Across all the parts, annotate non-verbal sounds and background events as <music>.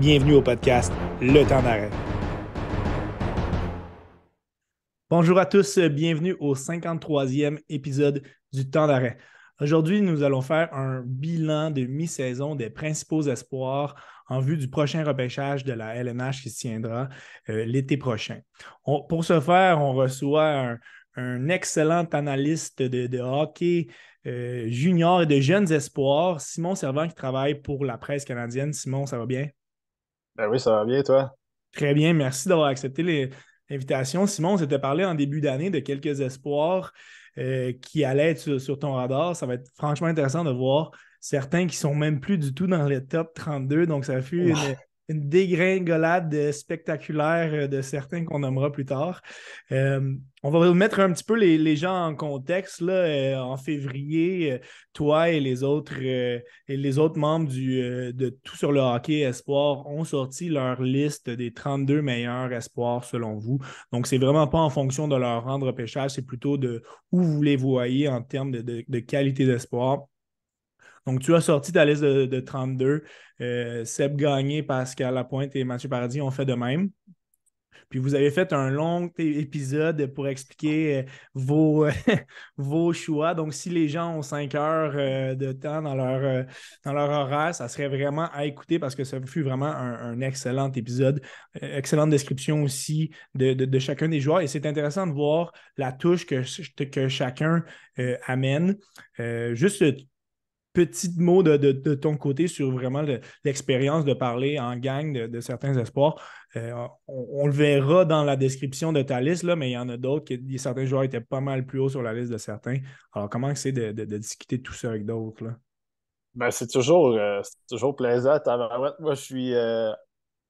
Bienvenue au podcast Le temps d'arrêt. Bonjour à tous, bienvenue au 53e épisode du temps d'arrêt. Aujourd'hui, nous allons faire un bilan de mi-saison des principaux espoirs en vue du prochain repêchage de la LNH qui se tiendra euh, l'été prochain. pour ce faire, on reçoit un, excellent analyste de, hockey euh, junior et de jeunes espoirs, Simon Servant, qui travaille pour la presse canadienne. Simon, ça va bien? Ben oui, ça va bien, toi? Très bien, merci d'avoir accepté l'invitation. Simon, on s'était parlé en début d'année de quelques espoirs euh, qui allaient être sur, ton radar. Ça va être franchement intéressant de voir certains qui sont même plus du tout dans les top 32. Donc, ça fut une, une dégringolade spectaculaire euh, de certains qu'on nommera plus tard. Euh, on va mettre un petit peu les, gens en contexte. Là, euh, en février, toi et les autres, et les autres membres du, de Tout sur le hockey Espoir ont sorti leur liste des 32 meilleurs espoirs selon vous. Donc, c'est vraiment pas en fonction de leur rendre pêchage, c'est plutôt de où vous les voyez en termes de, de qualité d'espoir. Donc, tu as sorti ta liste de, 32. Euh, Seb Gagné, Pascal Lapointe et Mathieu Paradis ont fait de même. Puis vous avez fait un long épisode pour expliquer euh, vos, <laughs> vos choix. Donc, si les gens ont cinq heures euh, de temps dans leur, dans leur horaire, ça serait vraiment à écouter parce que ça fut vraiment un, excellent épisode. excellente description aussi de, chacun des joueurs. Et c'est intéressant de voir la touche que, que chacun amène. juste petit mot de, ton côté sur vraiment l'expérience de parler en gang de, certains espoirs. Euh, on, le verra dans la description de ta liste, là, mais il y en a d'autres, certains joueurs étaient pas mal plus hauts sur la liste de certains. Alors, comment c'est de, discuter tout ça avec d'autres? Ben, c'est toujours, euh, toujours plaisant. Moi, je suis euh,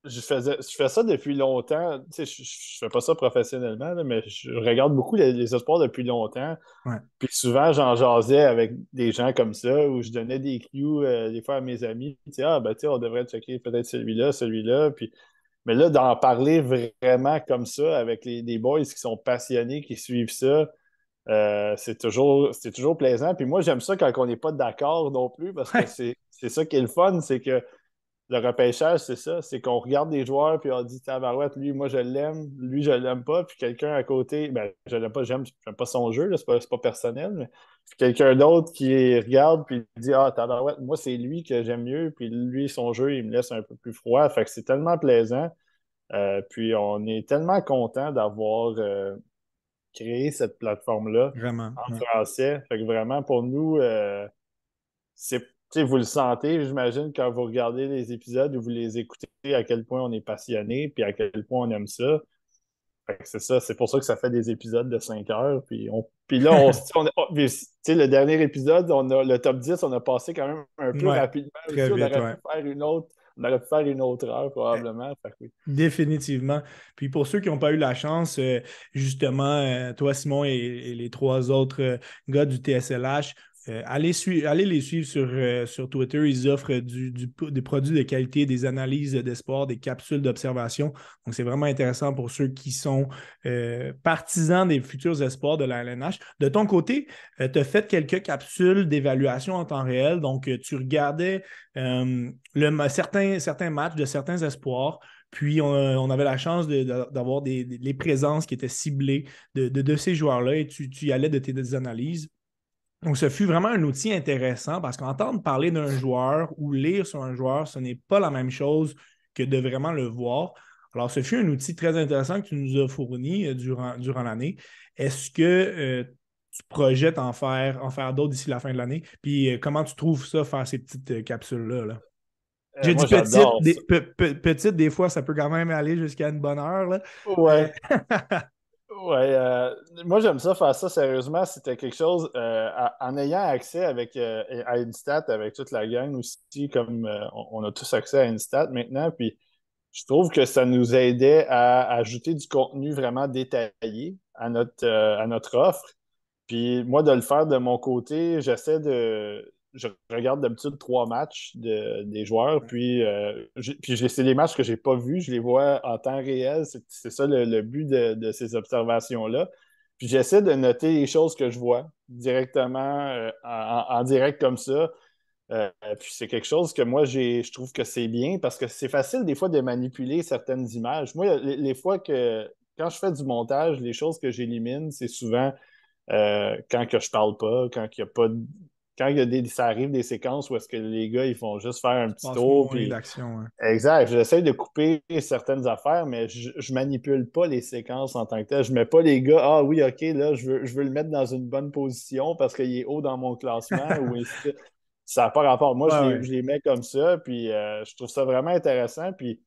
je, faisais, je fais ça depuis longtemps. je, ne fais pas ça professionnellement, mais je regarde beaucoup les, les espoirs depuis longtemps. Puis souvent, j'en jasais avec des gens comme ça, où je donnais des cues euh, des fois à mes amis. Ah, ben, on devrait checker peut-être celui-là, celui-là. Puis... Mais là, d'en parler vraiment comme ça avec les, des boys qui sont passionnés, qui suivent ça, euh, c'est toujours, toujours plaisant. Puis moi, j'aime ça quand on n'est pas d'accord non plus, parce que c'est ça qui est le fun, c'est que le repêchage, c'est ça. C'est qu'on regarde des joueurs puis on dit Tabarouette, lui, moi je l'aime, lui, je l'aime pas. Puis quelqu'un à côté, ben, je l'aime pas, j'aime, pas son jeu, c'est pas, pas personnel. Mais... quelqu'un d'autre qui regarde puis dit Ah, Tabarouette, moi, c'est lui que j'aime mieux. Puis lui, son jeu, il me laisse un peu plus froid. Fait que c'est tellement plaisant. Euh, puis on est tellement content d'avoir euh, créé cette plateforme-là en français. Fait que vraiment, pour nous, euh, c'est vous le sentez, j'imagine, quand vous regardez les épisodes ou vous les écoutez, à quel point on est passionné, puis à quel point on aime ça. C'est ça, c'est pour ça que ça fait des épisodes de 5 heures. Puis, on, puis là, on, le dernier épisode, on a, le top 10, on a passé quand même un peu rapidement. on, aurait faire une autre, on aurait pu faire une autre heure probablement. Définitivement. Puis pour ceux qui n'ont pas eu la chance, euh, justement, euh, toi, Simon, et, les trois autres euh, gars du TSLH, euh, allez, les suivre sur, euh, Twitter. Ils offrent des produits de qualité, des analyses d'espoir, des capsules d'observation. Donc, c'est vraiment intéressant pour ceux qui sont euh, partisans des futurs espoirs de la LNH. De ton côté, tu as fait quelques capsules d'évaluation en temps réel. Donc, tu regardais certains, matchs de certains espoirs. Puis, on, avait la chance d'avoir les présences qui étaient ciblées de, ces joueurs-là et tu, tu y allais de tes analyses. Donc, ce fut vraiment un outil intéressant parce qu'entendre parler d'un joueur ou lire sur un joueur, ce n'est pas la même chose que de vraiment le voir. Alors, ce fut un outil très intéressant que tu nous as fourni euh, durant, durant l'année. Est-ce que euh, tu projettes en faire, en faire d'autres d'ici la fin de l'année? Puis, euh, comment tu trouves ça, faire ces petites capsules-là? Là? J'ai dit petite des, des fois, ça peut quand même aller jusqu'à une bonne heure. Là. Ouais. <laughs> Ouais, euh, moi j'aime ça faire ça sérieusement. C'était quelque chose euh, en ayant accès avec, euh, à Instat avec toute la gang aussi, comme on, a tous accès à Instat maintenant. Puis je trouve que ça nous aidait à, ajouter du contenu vraiment détaillé à notre, à notre offre. Puis moi, de le faire de mon côté, j'essaie de, je regarde d'habitude trois matchs des joueurs, puis, euh, puis c'est des matchs que je n'ai pas vus, je les vois en temps réel. C'est ça le, but de, ces observations-là. Puis j'essaie de noter les choses que je vois directement euh, en, direct comme ça. puis c'est quelque chose que moi, je trouve que c'est bien parce que c'est facile des fois de manipuler certaines images. Moi, les, fois que, quand je fais du montage, les choses que j'élimine, c'est souvent quand que je parle pas, quand il n'y a pas de quand il y a des, ça arrive des séquences où est-ce que les gars ils font juste faire un petit tour. Puis... Exact. J'essaie de couper certaines affaires, mais je, ne manipule pas les séquences en tant que tel. Je mets pas les gars, ah oui, ok, là, je veux, je veux le mettre dans une bonne position parce qu'il est haut dans mon classement. ou ça n'a pas rapport. Moi, je, les, mets comme ça, puis euh, je trouve ça vraiment intéressant. Puis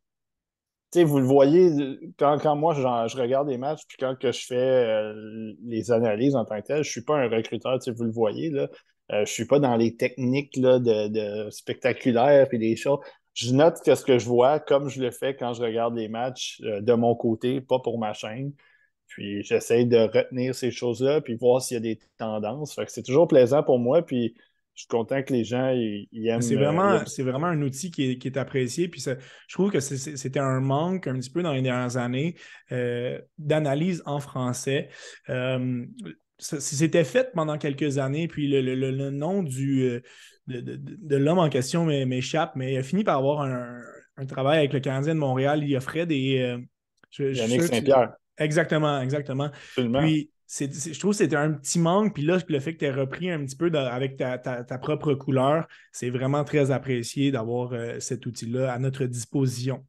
vous le voyez, quand, quand moi je regarde les matchs, puis quand que je fais euh, les analyses en tant que tel, je ne suis pas un recruteur, vous le voyez, là. Euh, je ne suis pas dans les techniques là, de, spectaculaires et des choses. Je note que ce que je vois, comme je le fais quand je regarde les matchs euh, de mon côté, pas pour ma chaîne. Puis j'essaie de retenir ces choses-là, puis voir s'il y a des tendances. c'est toujours plaisant pour moi, puis je suis content que les gens ils, aiment. C'est vraiment, euh, vraiment un outil qui est, apprécié. Puis je trouve que c'était un manque un petit peu dans les dernières années d'analyse en français c'était fait pendant quelques années, puis le, nom du, euh, de, l'homme en question m'échappe, mais il a fini par avoir un, travail avec le Canadien de Montréal. Il offrait des. Euh, Yannick Saint-Pierre. Exactement, exactement. Puis, je trouve que c'était un petit manque. Puis là, le fait que tu aies repris un petit peu avec ta, propre couleur, c'est vraiment très apprécié d'avoir euh, cet outil-là à notre disposition.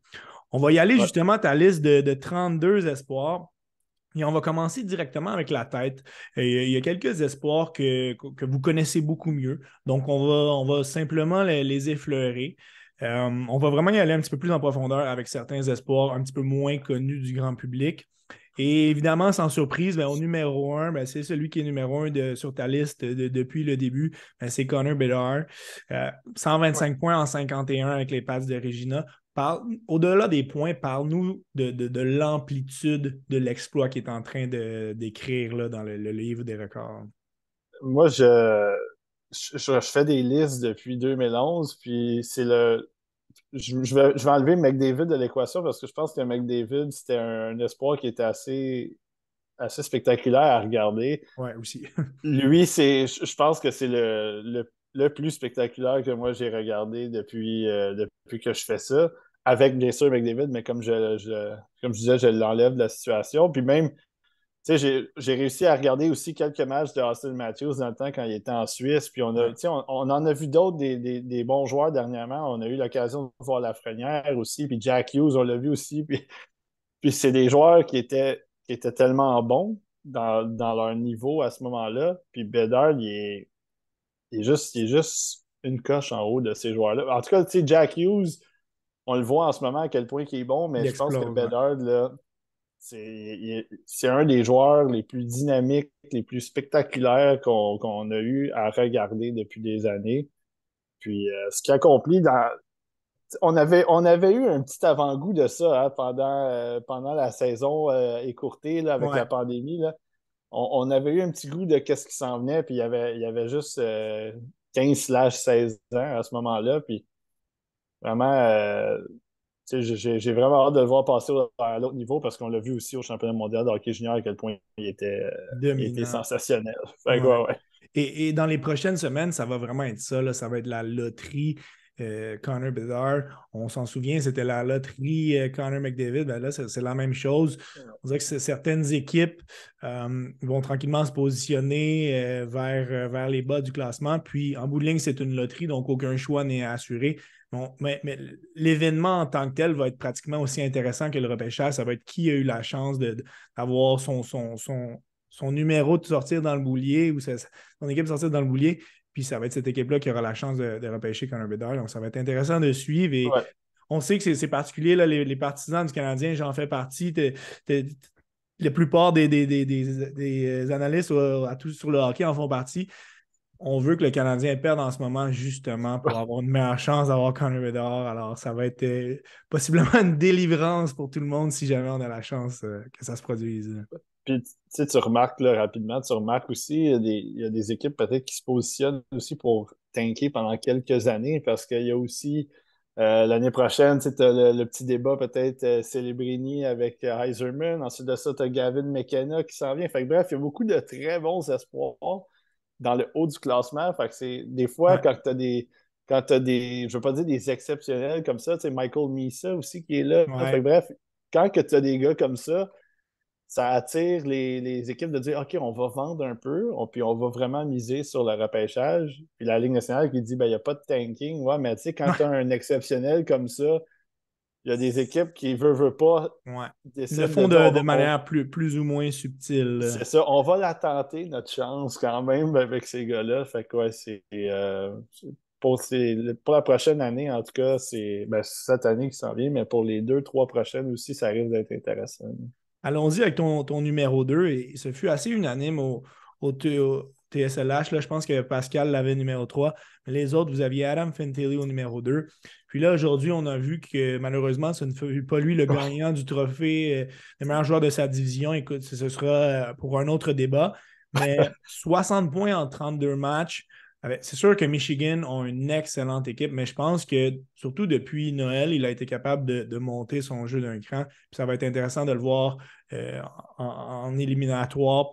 On va y aller justement à ta liste de, de 32 espoirs. Et on va commencer directement avec la tête. il y a quelques espoirs que, vous connaissez beaucoup mieux. Donc, on va, on va simplement les, effleurer. Euh, on va vraiment y aller un petit peu plus en profondeur avec certains espoirs un petit peu moins connus du grand public. Et évidemment, sans surprise, ben, au numéro un, ben, c'est celui qui est numéro un de, sur ta liste depuis le début, ben, c'est Connor Bedard. 125 euh, points en 51 avec les passes de Regina. Au-delà des points, parle-nous de, l'amplitude de l'exploit qui est en train d'écrire dans le, livre des records. Moi, je, je, fais des listes depuis 2011, puis c'est le. Je, vais, je vais enlever McDavid de l'équation parce que je pense que McDavid, c'était un, espoir qui était assez, assez spectaculaire à regarder. Oui, aussi. <laughs> Lui, c'est, je pense que c'est le, le, plus spectaculaire que moi j'ai regardé depuis, euh, depuis que je fais ça avec bien sûr McDavid, mais comme je, comme je disais, je l'enlève de la situation. Puis même, tu sais, j'ai réussi à regarder aussi quelques matchs de Austin Matthews dans le temps quand il était en Suisse. Puis on, a, on, on en a vu d'autres, des, bons joueurs dernièrement. On a eu l'occasion de voir Lafrenière aussi, puis Jack Hughes, on l'a vu aussi. Puis, puis c'est des joueurs qui étaient, qui étaient tellement bons dans, leur niveau à ce moment-là. Puis Bedard, il est, il est, juste, il est juste une coche en haut de ces joueurs-là. En tout cas, tu sais, Jack Hughes on le voit en ce moment à quel point il est bon, mais je pense que Bedard, là, c'est un des joueurs les plus dynamiques, les plus spectaculaires qu'on a eu à regarder depuis des années. Puis euh, ce qui accomplit dans. On avait, on avait eu un petit avant-goût de ça hein, pendant, euh, pendant la saison euh, écourtée là, avec la pandémie. Là. On, avait eu un petit goût de qu'est-ce qui s'en venait, puis il y avait, il y avait juste 15-16 ans à ce moment-là. Puis vraiment, euh, j'ai vraiment hâte de le voir passer à l'autre niveau parce qu'on l'a vu aussi au championnat mondial de hockey junior à quel point il était, euh, sensationnel. <laughs> Et, dans les prochaines semaines, ça va vraiment être ça. Ça va être la loterie. Euh, Connor Bedard, on s'en souvient, c'était la loterie Connor McDavid. Ben là, c'est la même chose. On dirait que certaines équipes vont tranquillement se positionner vers, vers les bas du classement. Puis en bout de ligne, c'est une loterie, donc aucun choix n'est assuré mais, l'événement en tant que tel va être pratiquement aussi intéressant que le repêchage. Ça va être qui a eu la chance d'avoir son, son, son, numéro de sortir dans le boulier ou son équipe de sortir dans le boulier. Puis ça va être cette équipe-là qui aura la chance de, repêcher Connor Bedard. Donc ça va être intéressant de suivre. Et on sait que c'est particulier, là, les, partisans du Canadien, j'en fais partie. la plupart des, des, analystes à tout, sur le hockey en font partie on veut que le Canadien perde en ce moment justement pour avoir une meilleure chance d'avoir Connor Bedard. Alors, ça va être euh, possiblement <laughs> une délivrance pour tout le monde si jamais on a la chance euh, que ça se produise. Puis, tu sais, tu remarques rapidement, tu remarques aussi, il y a des, équipes peut-être qui se positionnent aussi pour tanker pendant quelques années parce qu'il y a aussi euh, l'année prochaine, tu as le, petit débat peut-être Celebrini avec Heiserman. Ensuite de ça, tu as Gavin McKenna qui s'en vient. Fait bref, il y a beaucoup de très bons espoirs dans le haut du classement. Fait que c'est des fois, quand tu as des, quand tu as des, je veux pas dire des exceptionnels comme ça, tu sais, Michael Misa aussi qui est là. bref, quand tu as des gars comme ça, ça attire les, équipes de dire OK, on va vendre un peu, puis on va vraiment miser sur le repêchage. Puis la Ligue nationale qui dit ben, il n'y a pas de tanking. Ouais, mais tu sais, quand tu as un exceptionnel comme ça, il y a des équipes qui veulent, veulent pas. Ouais. Le font de, manière plus, plus ou moins subtile. C'est ça. On va la tenter, notre chance, quand même, avec ces gars-là. Fait ouais, c'est. Euh, pour, pour, la prochaine année, en tout cas, c'est ben, cette année qui s'en vient, mais pour les deux, trois prochaines aussi, ça risque d'être intéressant. Allons-y avec ton, ton, numéro 2. Et ce fut assez unanime au, au, TSLH. Là, je pense que Pascal l'avait numéro 3. Mais les autres, vous aviez Adam Fantilli au numéro 2. Puis là, aujourd'hui, on a vu que malheureusement, ce ne fut pas lui le gagnant du trophée euh, des meilleurs joueurs de sa division. Écoute, ce sera euh, pour un autre débat. Mais <laughs> 60 points en 32 matchs. C'est sûr que Michigan ont une excellente équipe, mais je pense que surtout depuis Noël, il a été capable de, monter son jeu d'un cran. ça va être intéressant de le voir euh, en, éliminatoire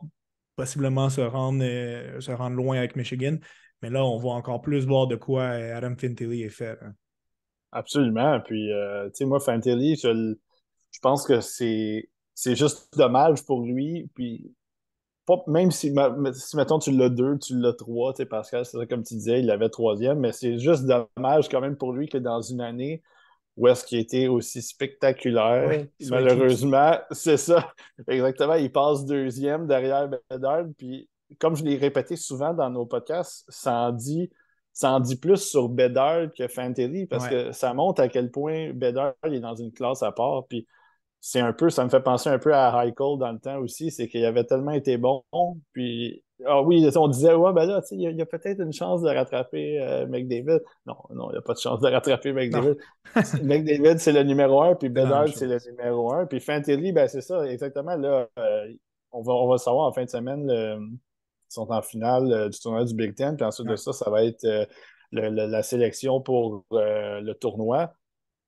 possiblement se rendre, euh, se rendre loin avec Michigan. Mais là, on va encore plus voir de quoi euh, Adam Fintilly est fait. Hein. Absolument. Puis, euh, tu sais, moi, Fantilly, je, pense que c'est, c'est juste dommage pour lui. Puis, même si, si, mettons, tu l'as deux, tu l'as trois, tu sais, Pascal, c'est ça, comme tu disais, il avait troisième, mais c'est juste dommage quand même pour lui que dans une année, où est-ce qu'il était aussi spectaculaire. Malheureusement, <laughs> c'est ça. Exactement. Il passe deuxième derrière Bedard. Puis, comme je l'ai répété souvent dans nos podcasts, ça en dit, ça en dit plus sur Bedard que Fantasy parce que ça montre à quel point Bedard est dans une classe à part. Puis, c'est un peu, ça me fait penser un peu à Heichel dans le temps aussi, c'est qu'il avait tellement été bon, puis ah oui, on disait, ouais, ben là, il y a, peut-être une chance de rattraper euh, McDavid. Non, non, il n'y a pas de chance de rattraper McDavid. <laughs> McDavid, c'est le numéro un, puis Bedard, c'est le numéro un. Puis Fantilly, ben c'est ça, exactement. Là, euh, on, va, on va savoir en fin de semaine, ils sont en finale euh, du tournoi du Big Ten, puis ensuite de ça, ça va être la sélection pour le tournoi.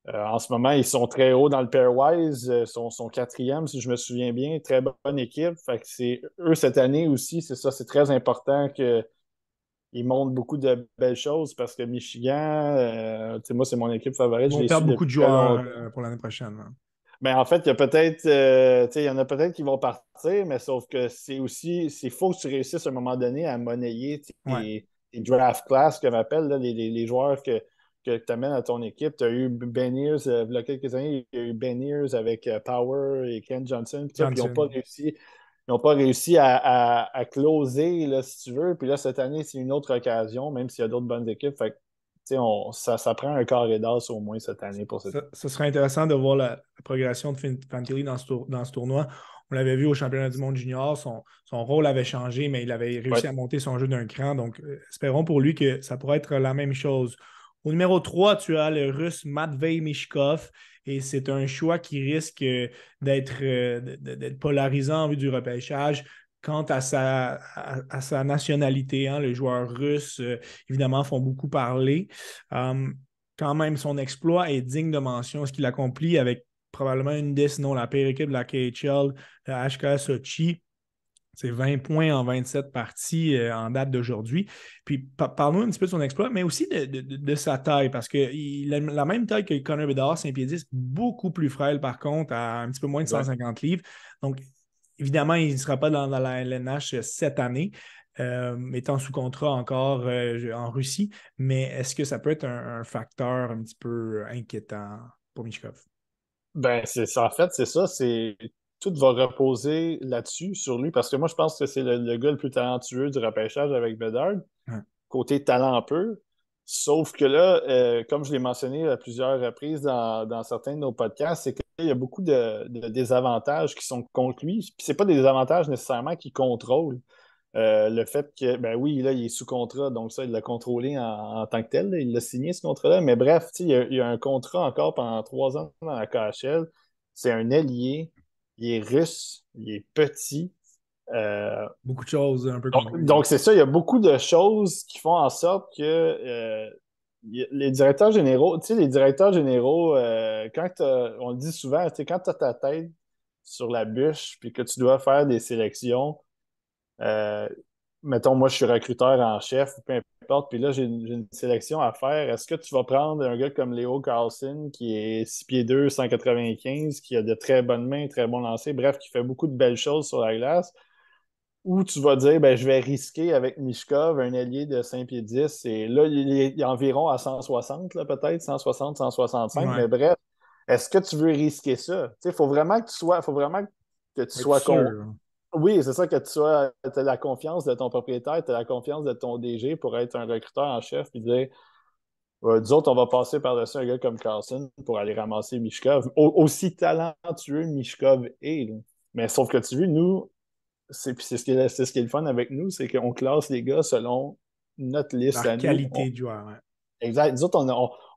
Euh, en ce moment, ils sont très hauts dans le pairwise, euh, sont, sont quatrième, si je me souviens bien. Très bonne équipe. Fait que c'est eux cette année aussi, c'est ça, c'est très important qu'ils montrent beaucoup de belles choses parce que Michigan, euh, moi, c'est mon équipe favorite. Ils vont perdre beaucoup de joueurs pour l'année prochaine. Ben, en fait, il y a peut-être, il y en a peut-être qui vont partir, mais sauf que c'est aussi, c'est faux que tu réussisses à un moment donné à monnayer les, draft class, comme appelle, les, les, joueurs que que tu amènes à ton équipe. Tu as eu Ben Ears, euh, il y a quelques années, il y a eu Ben Ears avec euh, Power et Ken Johnson. Puis ils n'ont pas réussi. Ils pas réussi à, à, closer, là, si tu veux. Puis là, cette année, c'est une autre occasion, même s'il y a d'autres bonnes équipes. Fait on, ça, ça, prend un carré d'as au moins cette année pour cette ça, ça serait intéressant de voir la, progression de Fantilly dans ce, dans ce tournoi. On l'avait vu au championnat du monde junior, son, son, rôle avait changé, mais il avait réussi à monter son jeu d'un cran. Donc, euh, espérons pour lui que ça pourrait être la même chose au numéro 3, tu as le russe Matvei Mishkov. Et c'est un choix qui risque d'être euh, polarisant en vue du repêchage. Quant à sa, à, sa nationalité, hein, les joueurs russes, euh, évidemment, font beaucoup parler. Hum, quand même, son exploit est digne de mention. Ce qu'il accomplit avec probablement une des, sinon la pire équipe de la KHL, la HK Sochi. C'est 20 points en 27 parties euh, en date d'aujourd'hui. Puis parle-nous un petit peu de son exploit, mais aussi de, sa taille, parce qu'il a la même taille que Connor Bedard, 5 pieds 10, beaucoup plus frêle par contre, à un petit peu moins de 150 livres. Donc, évidemment, il ne sera pas dans, la LNH cette année. Euh, étant sous contrat encore euh, en Russie, mais est-ce que ça peut être un, facteur un petit peu inquiétant pour Michkov? Ben, c'est en fait, c'est ça. C'est tout va reposer là-dessus, sur lui, parce que moi, je pense que c'est le, gars le plus talentueux du repêchage avec Bedard, côté talent peu. Sauf que là, euh, comme je l'ai mentionné à plusieurs reprises dans, certains de nos podcasts, c'est qu'il y a beaucoup de, désavantages qui sont contre lui. Puis c'est pas des avantages nécessairement qu'il contrôle. Euh, le fait que, ben oui, là, il est sous contrat, donc ça, il l'a contrôlé en, tant que tel. il l'a signé, ce contrat-là. Mais bref, il y, a, il y, a, un contrat encore pendant trois ans dans la KHL. C'est un allié il est russe, il est petit. Euh, beaucoup de choses un peu Donc, donc c'est ça, il y a beaucoup de choses qui font en sorte que euh, les directeurs généraux, tu sais, les directeurs généraux, euh, quand on le dit souvent, tu sais, quand tu as ta tête sur la bûche puis que tu dois faire des sélections, mettons, moi, je suis recruteur en chef, peu importe, puis là, j'ai une, sélection à faire. Est-ce que tu vas prendre un gars comme Léo Carlson, qui est 6 pieds 2, 195, qui a de très bonnes mains, très bon lancer, bref, qui fait beaucoup de belles choses sur la glace, ou tu vas dire, ben, je vais risquer avec Mishkov, un allié de 5 pieds 10, et là, il est, environ à 160, peut-être, 160, 165, mais bref, est-ce que tu veux risquer ça? Il faut vraiment que tu sois, faut vraiment que tu sois con oui, c'est ça, que tu sois, as la confiance de ton propriétaire, tu as la confiance de ton DG pour être un recruteur en chef et dire nous autres, on va passer par-dessus un gars comme Carlson pour aller ramasser Mishkov. aussi talentueux Mishkov est. Mais sauf que tu vois, nous, c'est ce, qui est, ce qui est le fun avec nous, c'est qu'on classe les gars selon notre liste La qualité du joueur. Exact. Nous autres,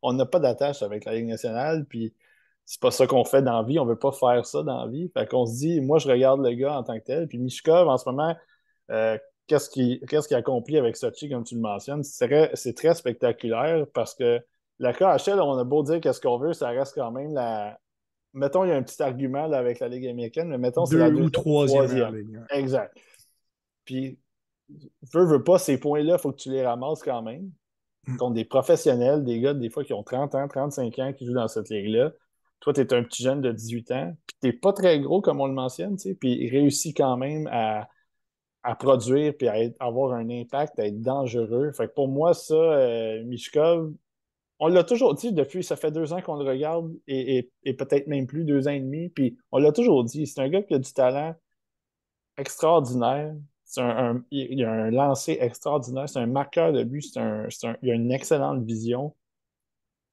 on n'a pas d'attache avec la Ligue nationale. Puis c'est pas ça qu'on fait dans la vie, on veut pas faire ça dans la vie. Fait qu'on se dit, moi, je regarde le gars en tant que tel. Puis Mishkov, en ce moment, euh, qu'est-ce qu'il qu accomplit avec Sochi, comme tu le mentionnes? C'est très, spectaculaire parce que la KHL, on a beau dire qu'est-ce qu'on veut, ça reste quand même la. Mettons, il y a un petit argument avec la Ligue américaine, mais mettons, c'est la deuxième, ou troisième. Exact. Puis, veux, veux pas, ces points-là, il faut que tu les ramasses quand même. Mm. Contre des professionnels, des gars, des fois, qui ont 30 ans, 35 ans, qui jouent dans cette ligue-là. Toi, tu es un petit jeune de 18 ans, puis tu n'es pas très gros, comme on le mentionne, puis il réussit quand même à, produire, puis à avoir un impact, à être dangereux. Fait que pour moi, ça, euh, Mishkov, on l'a toujours dit depuis, ça fait deux ans qu'on le regarde, et, peut-être même plus, deux ans et demi, puis on l'a toujours dit, c'est un gars qui a du talent extraordinaire. Un, il a un lancer extraordinaire, c'est un marqueur de but, un, il a une excellente vision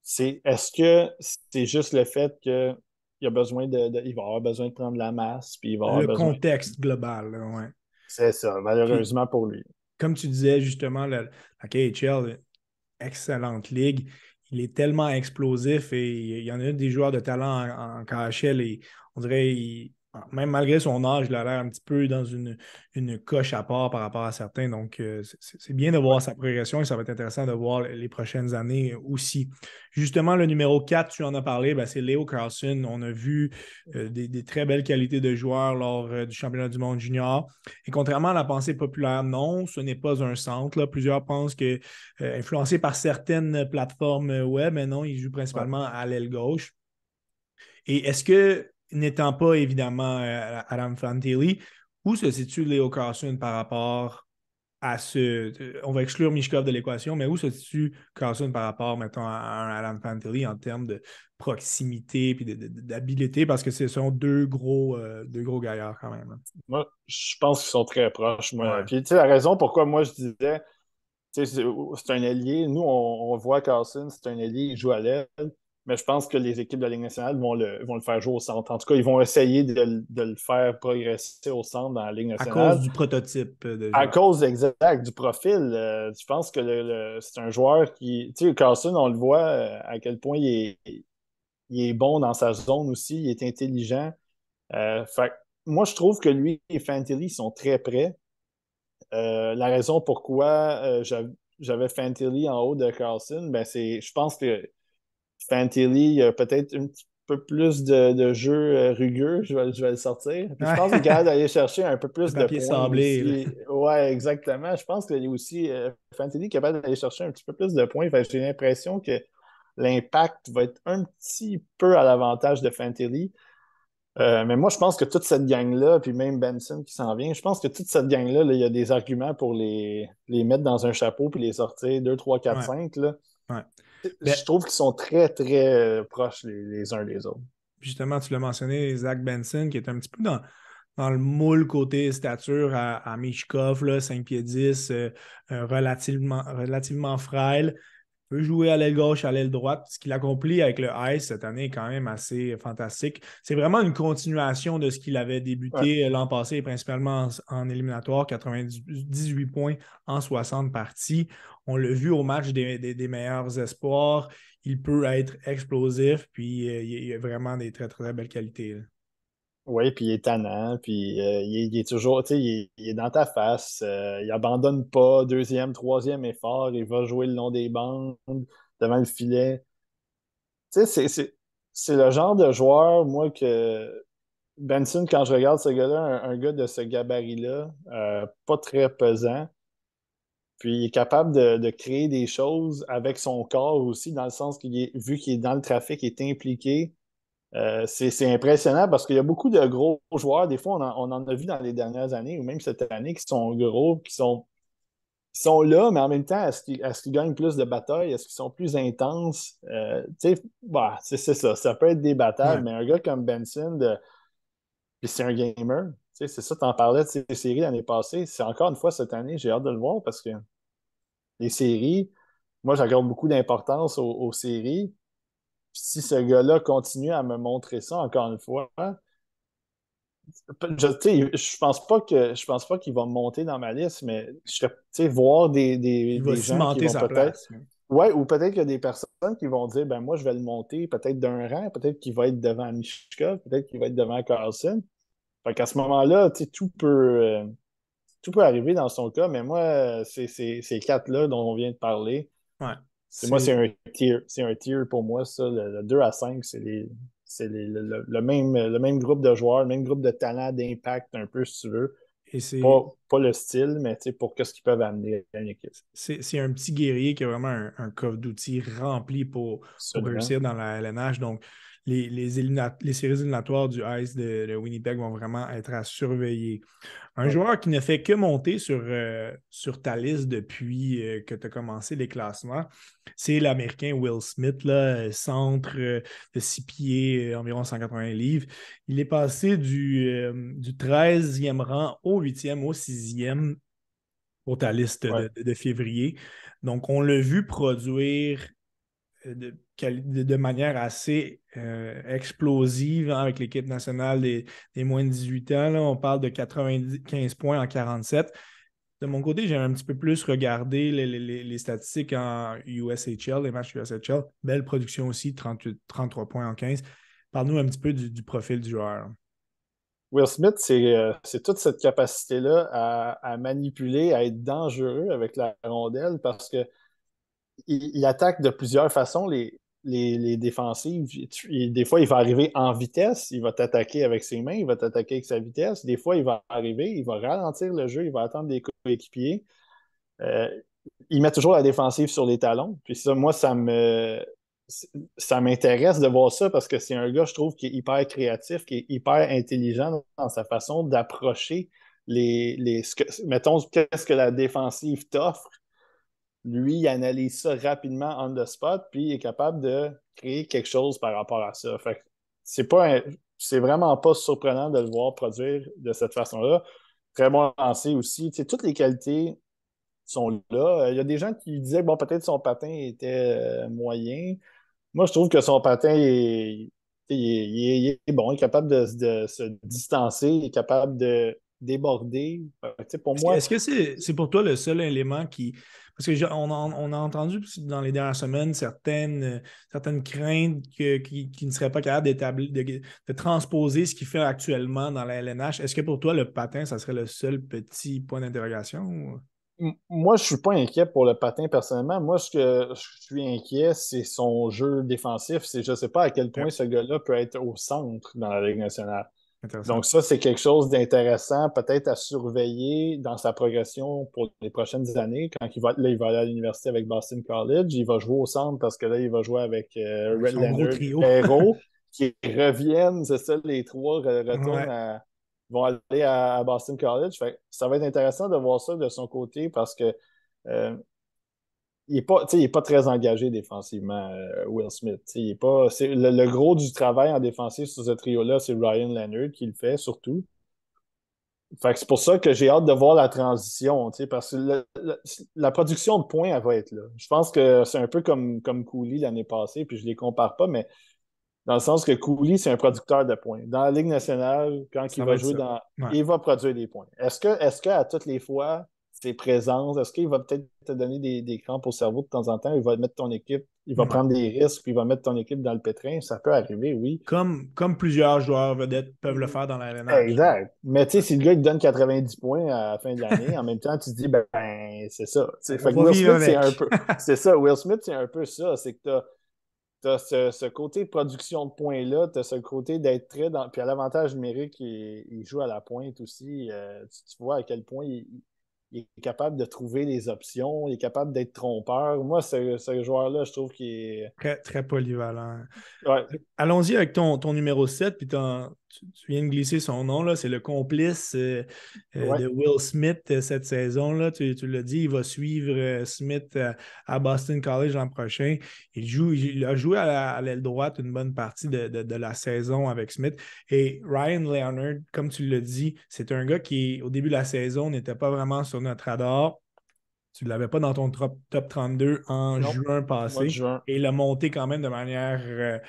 c'est est-ce que c'est juste le fait qu'il a besoin de, il va avoir besoin de prendre la masse, puis il va avoir le contexte global, ouais. C'est ça, malheureusement pour lui. Comme tu disais justement, la, KHL, excellente ligue. Il est tellement explosif et il y en a des joueurs de talent en, KHL et on dirait même malgré son âge, il a l'air un petit peu dans une, une coche à part par rapport à certains. Donc, euh, c'est bien de voir sa progression et ça va être intéressant de voir les prochaines années aussi. Justement, le numéro 4, tu en as parlé, ben, c'est Léo Carlson. On a vu euh, des, très belles qualités de joueur lors euh, du championnat du monde junior. Et contrairement à la pensée populaire, non, ce n'est pas un centre. Là. Plusieurs pensent que, influencé par certaines plateformes web, mais non, il joue principalement à l'aile gauche. Et est-ce que n'étant pas évidemment euh, Adam Fantilli, où se situe Léo Carlson par rapport à ce. On va exclure Mishkov de l'équation, mais où se situe Carlson par rapport, mettons, à un Adam Fantilli en termes de proximité et d'habileté, parce que ce sont deux gros, euh, deux gros gaillards quand même. Hein. Moi, je pense qu'ils sont très proches. Moi. Puis, tu sais, la raison pourquoi moi je disais, c'est un allié. Nous, on, on voit Carlson, c'est un allié, il joue à l'aile mais je pense que les équipes de la Ligue nationale vont le, vont le faire jouer au centre. En tout cas, ils vont essayer de, le faire progresser au centre dans la Ligue nationale. À cause du prototype. De à cause exact du profil. Euh, je pense que c'est un joueur qui. Tu sais, Carlson, on le voit euh, à quel point il est, bon dans sa zone aussi, il est intelligent. Euh, moi, je trouve que lui et Fantilli sont très près. la raison pourquoi j'avais Fantilli en haut de Carlson, ben c'est, je pense que Fantilli, il y a peut-être un petit peu plus de, de jeu euh, rugueux, je vais, je vais le sortir. je pense qu'il est capable d'aller chercher un peu plus de points. Sablé, ouais, exactement. Je pense qu'il est aussi euh, Fantilli capable d'aller chercher un petit peu plus de points. J'ai l'impression que l'impact va être un petit peu à l'avantage de Fantilli. Euh, mais moi, je pense que toute cette gang-là, puis même Benson qui s'en vient, je pense que toute cette gang-là, il y a des arguments pour les, les mettre dans un chapeau puis les sortir 2, 3, 4, 5. Là. Ouais. Je trouve qu'ils sont très, très euh, proches les, uns des autres. Justement, tu l'as mentionné, Zach Benson, qui est un petit peu dans, dans le moule côté stature à, à Mishkov, 5 pieds 10, euh, euh, relativement, relativement frêle peut jouer à l'aile gauche, à l'aile droite. Ce qu'il accomplit avec le Ice cette année est quand même assez fantastique. C'est vraiment une continuation de ce qu'il avait débuté l'an passé, principalement en, éliminatoire, 98 points en 60 parties. On l'a vu au match des, meilleurs espoirs. Il peut être explosif, puis euh, il a vraiment des très, très belles qualités. Oui, puis il est tannant, puis euh, il, est, toujours, tu sais, il, est dans ta face, euh, il abandonne pas, deuxième, troisième effort, il va jouer le long des bandes, devant le filet. Tu sais, c'est le genre de joueur, moi, que Benson, quand je regarde ce gars-là, un, gars de ce gabarit-là, euh, pas très pesant, Puis il est capable de, créer des choses avec son corps aussi, dans le sens qu'il est, vu qu'il est dans le trafic, il est impliqué. Euh, c'est impressionnant parce qu'il y a beaucoup de gros joueurs, des fois on en, a vu dans les dernières années, ou même cette année, qui sont gros, qui sont, sont là, mais en même temps, est-ce qu'ils gagnent plus de batailles? Est-ce qu'ils sont plus intenses? Euh, bah, c'est ça, ça peut être débattable, mais un gars comme Benson, puis c'est un gamer, c'est ça, tu en parlais de ces séries l'année passée. C'est encore une fois cette année, j'ai hâte de le voir parce que les séries, moi, j'accorde beaucoup d'importance aux, séries. Si ce gars-là continue à me montrer ça encore une fois, je, je pense pas que je pense pas qu'il va monter dans ma liste, mais je serais voir des, des, des gens qui vont peut-être. Ouais, ou peut-être qu'il y a des personnes qui vont dire ben moi je vais le monter peut-être d'un rang, peut-être qu'il va être devant Mishka, peut-être qu'il va être devant Carlson. Fait qu'à ce moment-là, tout peut, euh, tout peut arriver dans son cas, mais moi, c'est ces quatre-là dont on vient de parler. Ouais. Moi, c'est un tier. C'est un tier pour moi, ça. Le, 2 à 5, c'est les, le, le, même, le même groupe de joueurs, le même groupe de talent, d'impact, un peu, si tu veux. Et pas, pas, le style, mais pour ce qu'ils peuvent amener à une équipe. C'est un petit guerrier qui a vraiment un, un coffre d'outils rempli pour, pour, réussir dans la LNH. Donc, les, les, séries éliminatoires du Ice de, Winnipeg vont vraiment être à surveiller. Un joueur qui ne fait que monter sur, euh, sur ta liste depuis euh, que tu as commencé les classements, c'est l'Américain Will Smith, là, centre euh, de 6 pieds, environ 180 livres. Il est passé du, du 13e rang au 8e, au 6e pour ta liste de, février. Donc, on l'a vu produire de, de, manière assez euh, explosive hein, avec l'équipe nationale des, moins de 18 ans. Là, on parle de 95 points en 47. De mon côté, j'ai un petit peu plus regardé les, statistiques en USHL, les matchs USHL. Belle production aussi, 38, 33 points en 15. Parle-nous un petit peu du, profil du joueur. Will Smith, euh, c'est toute cette capacité-là à, manipuler, à être dangereux avec la rondelle parce que il, attaque de plusieurs façons les, les, défensives. des fois, il va arriver en vitesse, il va t'attaquer avec ses mains, il va t'attaquer avec sa vitesse. Des fois, il va arriver, il va ralentir le jeu, il va attendre des coéquipiers. Euh, il met toujours la défensive sur les talons. Puis ça, moi, ça me ça m'intéresse de voir ça parce que c'est un gars, je trouve, qui est hyper créatif, qui est hyper intelligent dans sa façon d'approcher les, les. Mettons, qu'est-ce que la défensive t'offre lui, il analyse ça rapidement on the spot, puis il est capable de créer quelque chose par rapport à ça. Fait c'est pas c'est vraiment pas surprenant de le voir produire de cette façon-là. Très bon lancé aussi. toutes les qualités sont là. Il y a des gens qui disaient bon, peut-être son patin était euh, moyen. Moi, je trouve que son patin est, il est, bon, il est capable de, de, se distancer, il est capable de déborder. Pour moi. Est-ce que c'est pour toi le seul élément qui parce qu'on on a entendu dans les dernières semaines certaines, certaines craintes qui, ne seraient pas capables de, de, transposer ce qu'il fait actuellement dans la LNH. Est-ce que pour toi, le patin, ça serait le seul petit point d'interrogation? Moi, je ne suis pas inquiet pour le patin personnellement. Moi, ce que je suis inquiet, c'est son jeu défensif. Je ne sais pas à quel point ce gars-là peut être au centre dans la Ligue nationale. Donc, ça, c'est quelque chose d'intéressant, peut-être à surveiller dans sa progression pour les prochaines années. Quand il va, là, il va aller à l'université avec Boston College, il va jouer au centre parce que là, il va jouer avec euh, Red Leonard, <laughs> qui reviennent, c'est ça, les trois retournent vont aller à, Boston College. ça va être intéressant de voir ça de son côté parce que euh, il n'est pas, pas, très engagé défensivement, euh, Will Smith. Il est pas, le, le, gros du travail en défensif sur ce trio-là, c'est Ryan Leonard qui le fait surtout. c'est pour ça que j'ai hâte de voir la transition, parce que la production de points, elle va être là. Je pense que c'est un peu comme, comme Cooley l'année passée, puis je ne les compare pas, mais dans le sens que Cooley, c'est un producteur de points. Dans la Ligue nationale, quand il va jouer dans. Il va produire des points. Est-ce que, est-ce qu'à toutes les fois, ses présences? Est-ce qu'il va peut-être te donner des, des, crampes au cerveau de temps en temps? Il va mettre ton équipe, il va prendre des risques, puis il va mettre ton équipe dans le pétrin? Ça peut arriver, oui. Comme, comme plusieurs joueurs vedettes peuvent le faire dans l'arena. Exact. Mais tu sais, si le gars il te donne 90 points à la fin de l'année, en même temps, tu te dis, ben, c'est ça. <laughs> Fait que Will Smith, c'est un peu. <laughs> c'est ça. Will Smith, c'est un peu ça. C'est que tu as ce, côté production de points-là, tu as ce côté d'être très dans. Puis à l'avantage numérique, il, joue à la pointe aussi. Euh, tu, vois à quel point il, il est capable de trouver les options, il est capable d'être trompeur. Moi, ce, joueur-là, je trouve qu'il est. Très, très polyvalent. Ouais. Allons-y avec ton, ton numéro 7, puis tu, viens de glisser son nom, c'est le complice euh, euh, de Will Smith euh, cette saison. Là. Tu, tu l'as dit, il va suivre Smith à Boston College l'an prochain. Il, joue, il a joué à l'aile droite une bonne partie de, de, la saison avec Smith. Et Ryan Leonard, comme tu l'as dit, c'est un gars qui, au début de la saison, n'était pas vraiment sur notre radar. Tu ne l'avais pas dans ton top, 32 en juin passé. Et il a monté quand même de manière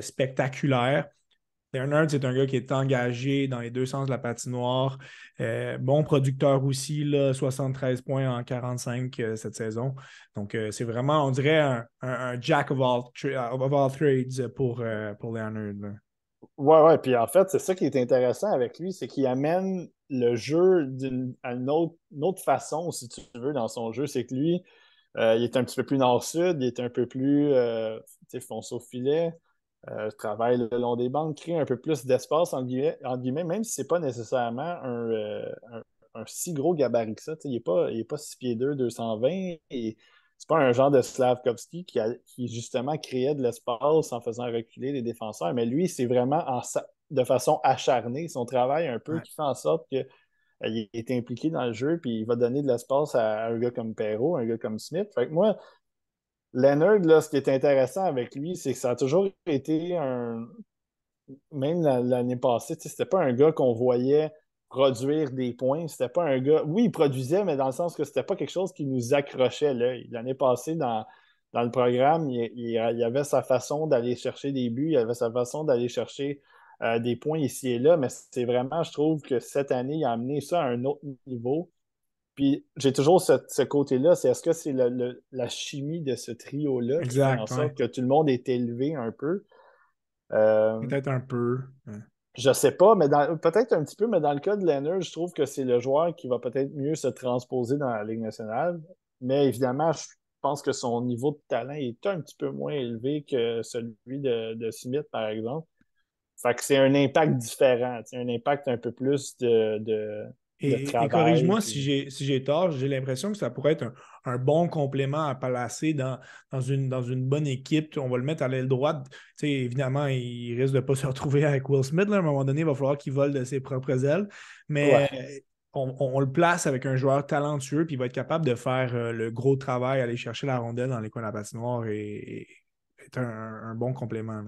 spectaculaire. Leonard, c'est un gars qui est engagé dans les deux sens de la patinoire. Euh, bon producteur aussi, là, 73 points en 45 cette saison. Donc, c'est vraiment, on dirait, un, jack of all, trades pour, pour Leonard. Ouais, ouais. Puis en fait, c'est ça qui est intéressant avec lui, c'est qu'il amène le jeu d'une une autre, autre, façon, si tu veux, dans son jeu. C'est que lui, euh, il est un petit peu plus nord-sud, il est un peu plus euh, fonce au filet, euh, travaille le long des bandes, crée un peu plus d'espace, en guillemets, même si c'est pas nécessairement un, euh, un, si gros gabarit que ça. Il n'est pas, il est pas 6 pieds 2, 220. Et, c'est pas un genre de Slavkovski qui, qui justement créait de l'espace en faisant reculer les défenseurs, mais lui, c'est vraiment de façon acharnée son travail un peu qui fait en sorte qu'il euh, est impliqué dans le jeu, puis il va donner de l'espace à, un gars comme Perrault, un gars comme Smith. Fait que moi, Leonard, là, ce qui est intéressant avec lui, c'est que ça a toujours été un. Même l'année passée, c'était pas un gars qu'on voyait produire des points. C'était pas un gars. Oui, il produisait, mais dans le sens que c'était pas quelque chose qui nous accrochait L'année passée, dans, le programme, il, y avait sa façon d'aller chercher des buts, il avait sa façon d'aller chercher euh, des points ici et là, mais c'est vraiment, je trouve que cette année, il a amené ça à un autre niveau. Puis j'ai toujours ce, côté-là, c'est est-ce que c'est la chimie de ce trio-là qui fait en sorte que tout le monde est élevé un peu? Euh, Peut-être un peu. Je sais pas, mais peut-être un petit peu, mais dans le cas de Leonard, je trouve que c'est le joueur qui va peut-être mieux se transposer dans la Ligue nationale. Mais évidemment, je pense que son niveau de talent est un petit peu moins élevé que celui de, Smith, par exemple. Fait que c'est un impact différent, c'est un impact un peu plus de, et, corrige-moi si j'ai si tort, j'ai l'impression que ça pourrait être un, bon complément à placer dans, dans, une, dans une bonne équipe. On va le mettre à l'aile droite. évidemment, il risque de ne pas <laughs> se retrouver avec Will Smith. À un moment donné, il va falloir qu'il vole de ses propres ailes. Mais on, le place avec un joueur talentueux, puis il va être capable de faire euh, le gros travail, aller chercher la rondelle dans les coins de la patinoire et, être un, bon complément.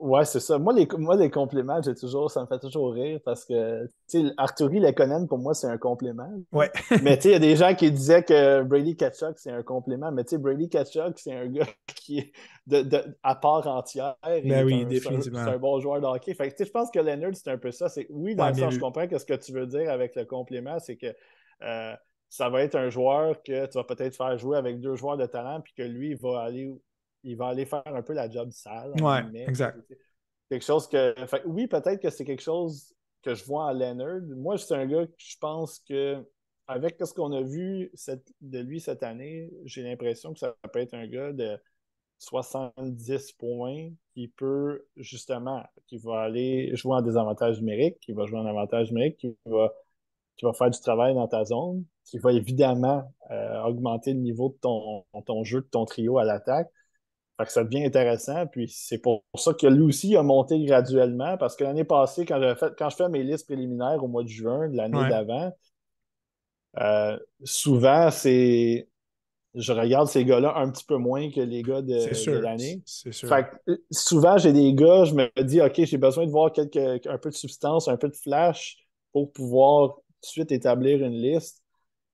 Ouais, c'est ça. Moi les, moi, les compliments, j'ai toujours, ça me fait toujours rire parce que, tu sais, Arturi Lekonen, pour moi, c'est un compliment. Ouais. mais, tu sais, il y a des gens qui disaient que Brady Kachuk, c'est un compliment. Mais, tu sais, Brady Kachuk, c'est un gars <laughs> qui est de, à part entière. Ben oui, définitivement. C'est un, bon joueur de hockey. Fait que, tu sais, je pense que Leonard, c'est un peu ça. C'est, oui, dans le sens, je comprends que ce que tu veux dire avec le compliment, c'est que euh, ça va être un joueur que tu vas peut-être faire jouer avec deux joueurs de talent, puis que lui, il va aller il va aller faire un peu la job sale. Ouais, exact. Quelque chose que. oui, peut-être que c'est quelque chose que je vois en Leonard. Moi, c'est un gars que je pense que, avec ce qu'on a vu de lui cette année, j'ai l'impression que ça peut être un gars de 70 points qui peut justement, qui va aller jouer en désavantage numérique, qui va jouer en avantage numérique, qui va, qui va faire du travail dans ta zone, qui va évidemment euh, augmenter le niveau de ton, ton jeu, de ton trio à l'attaque ça devient intéressant. Puis c'est pour ça que lui aussi a monté graduellement. Parce que l'année passée, quand, fait, quand je fais mes listes préliminaires au mois de juin de l'année d'avant, euh, souvent, c'est. Je regarde ces gars-là un petit peu moins que les gars de, l'année. C'est sûr. souvent, j'ai des gars, je me dis, OK, j'ai besoin de voir quelques, un peu de substance, un peu de flash pour pouvoir tout de suite établir une liste.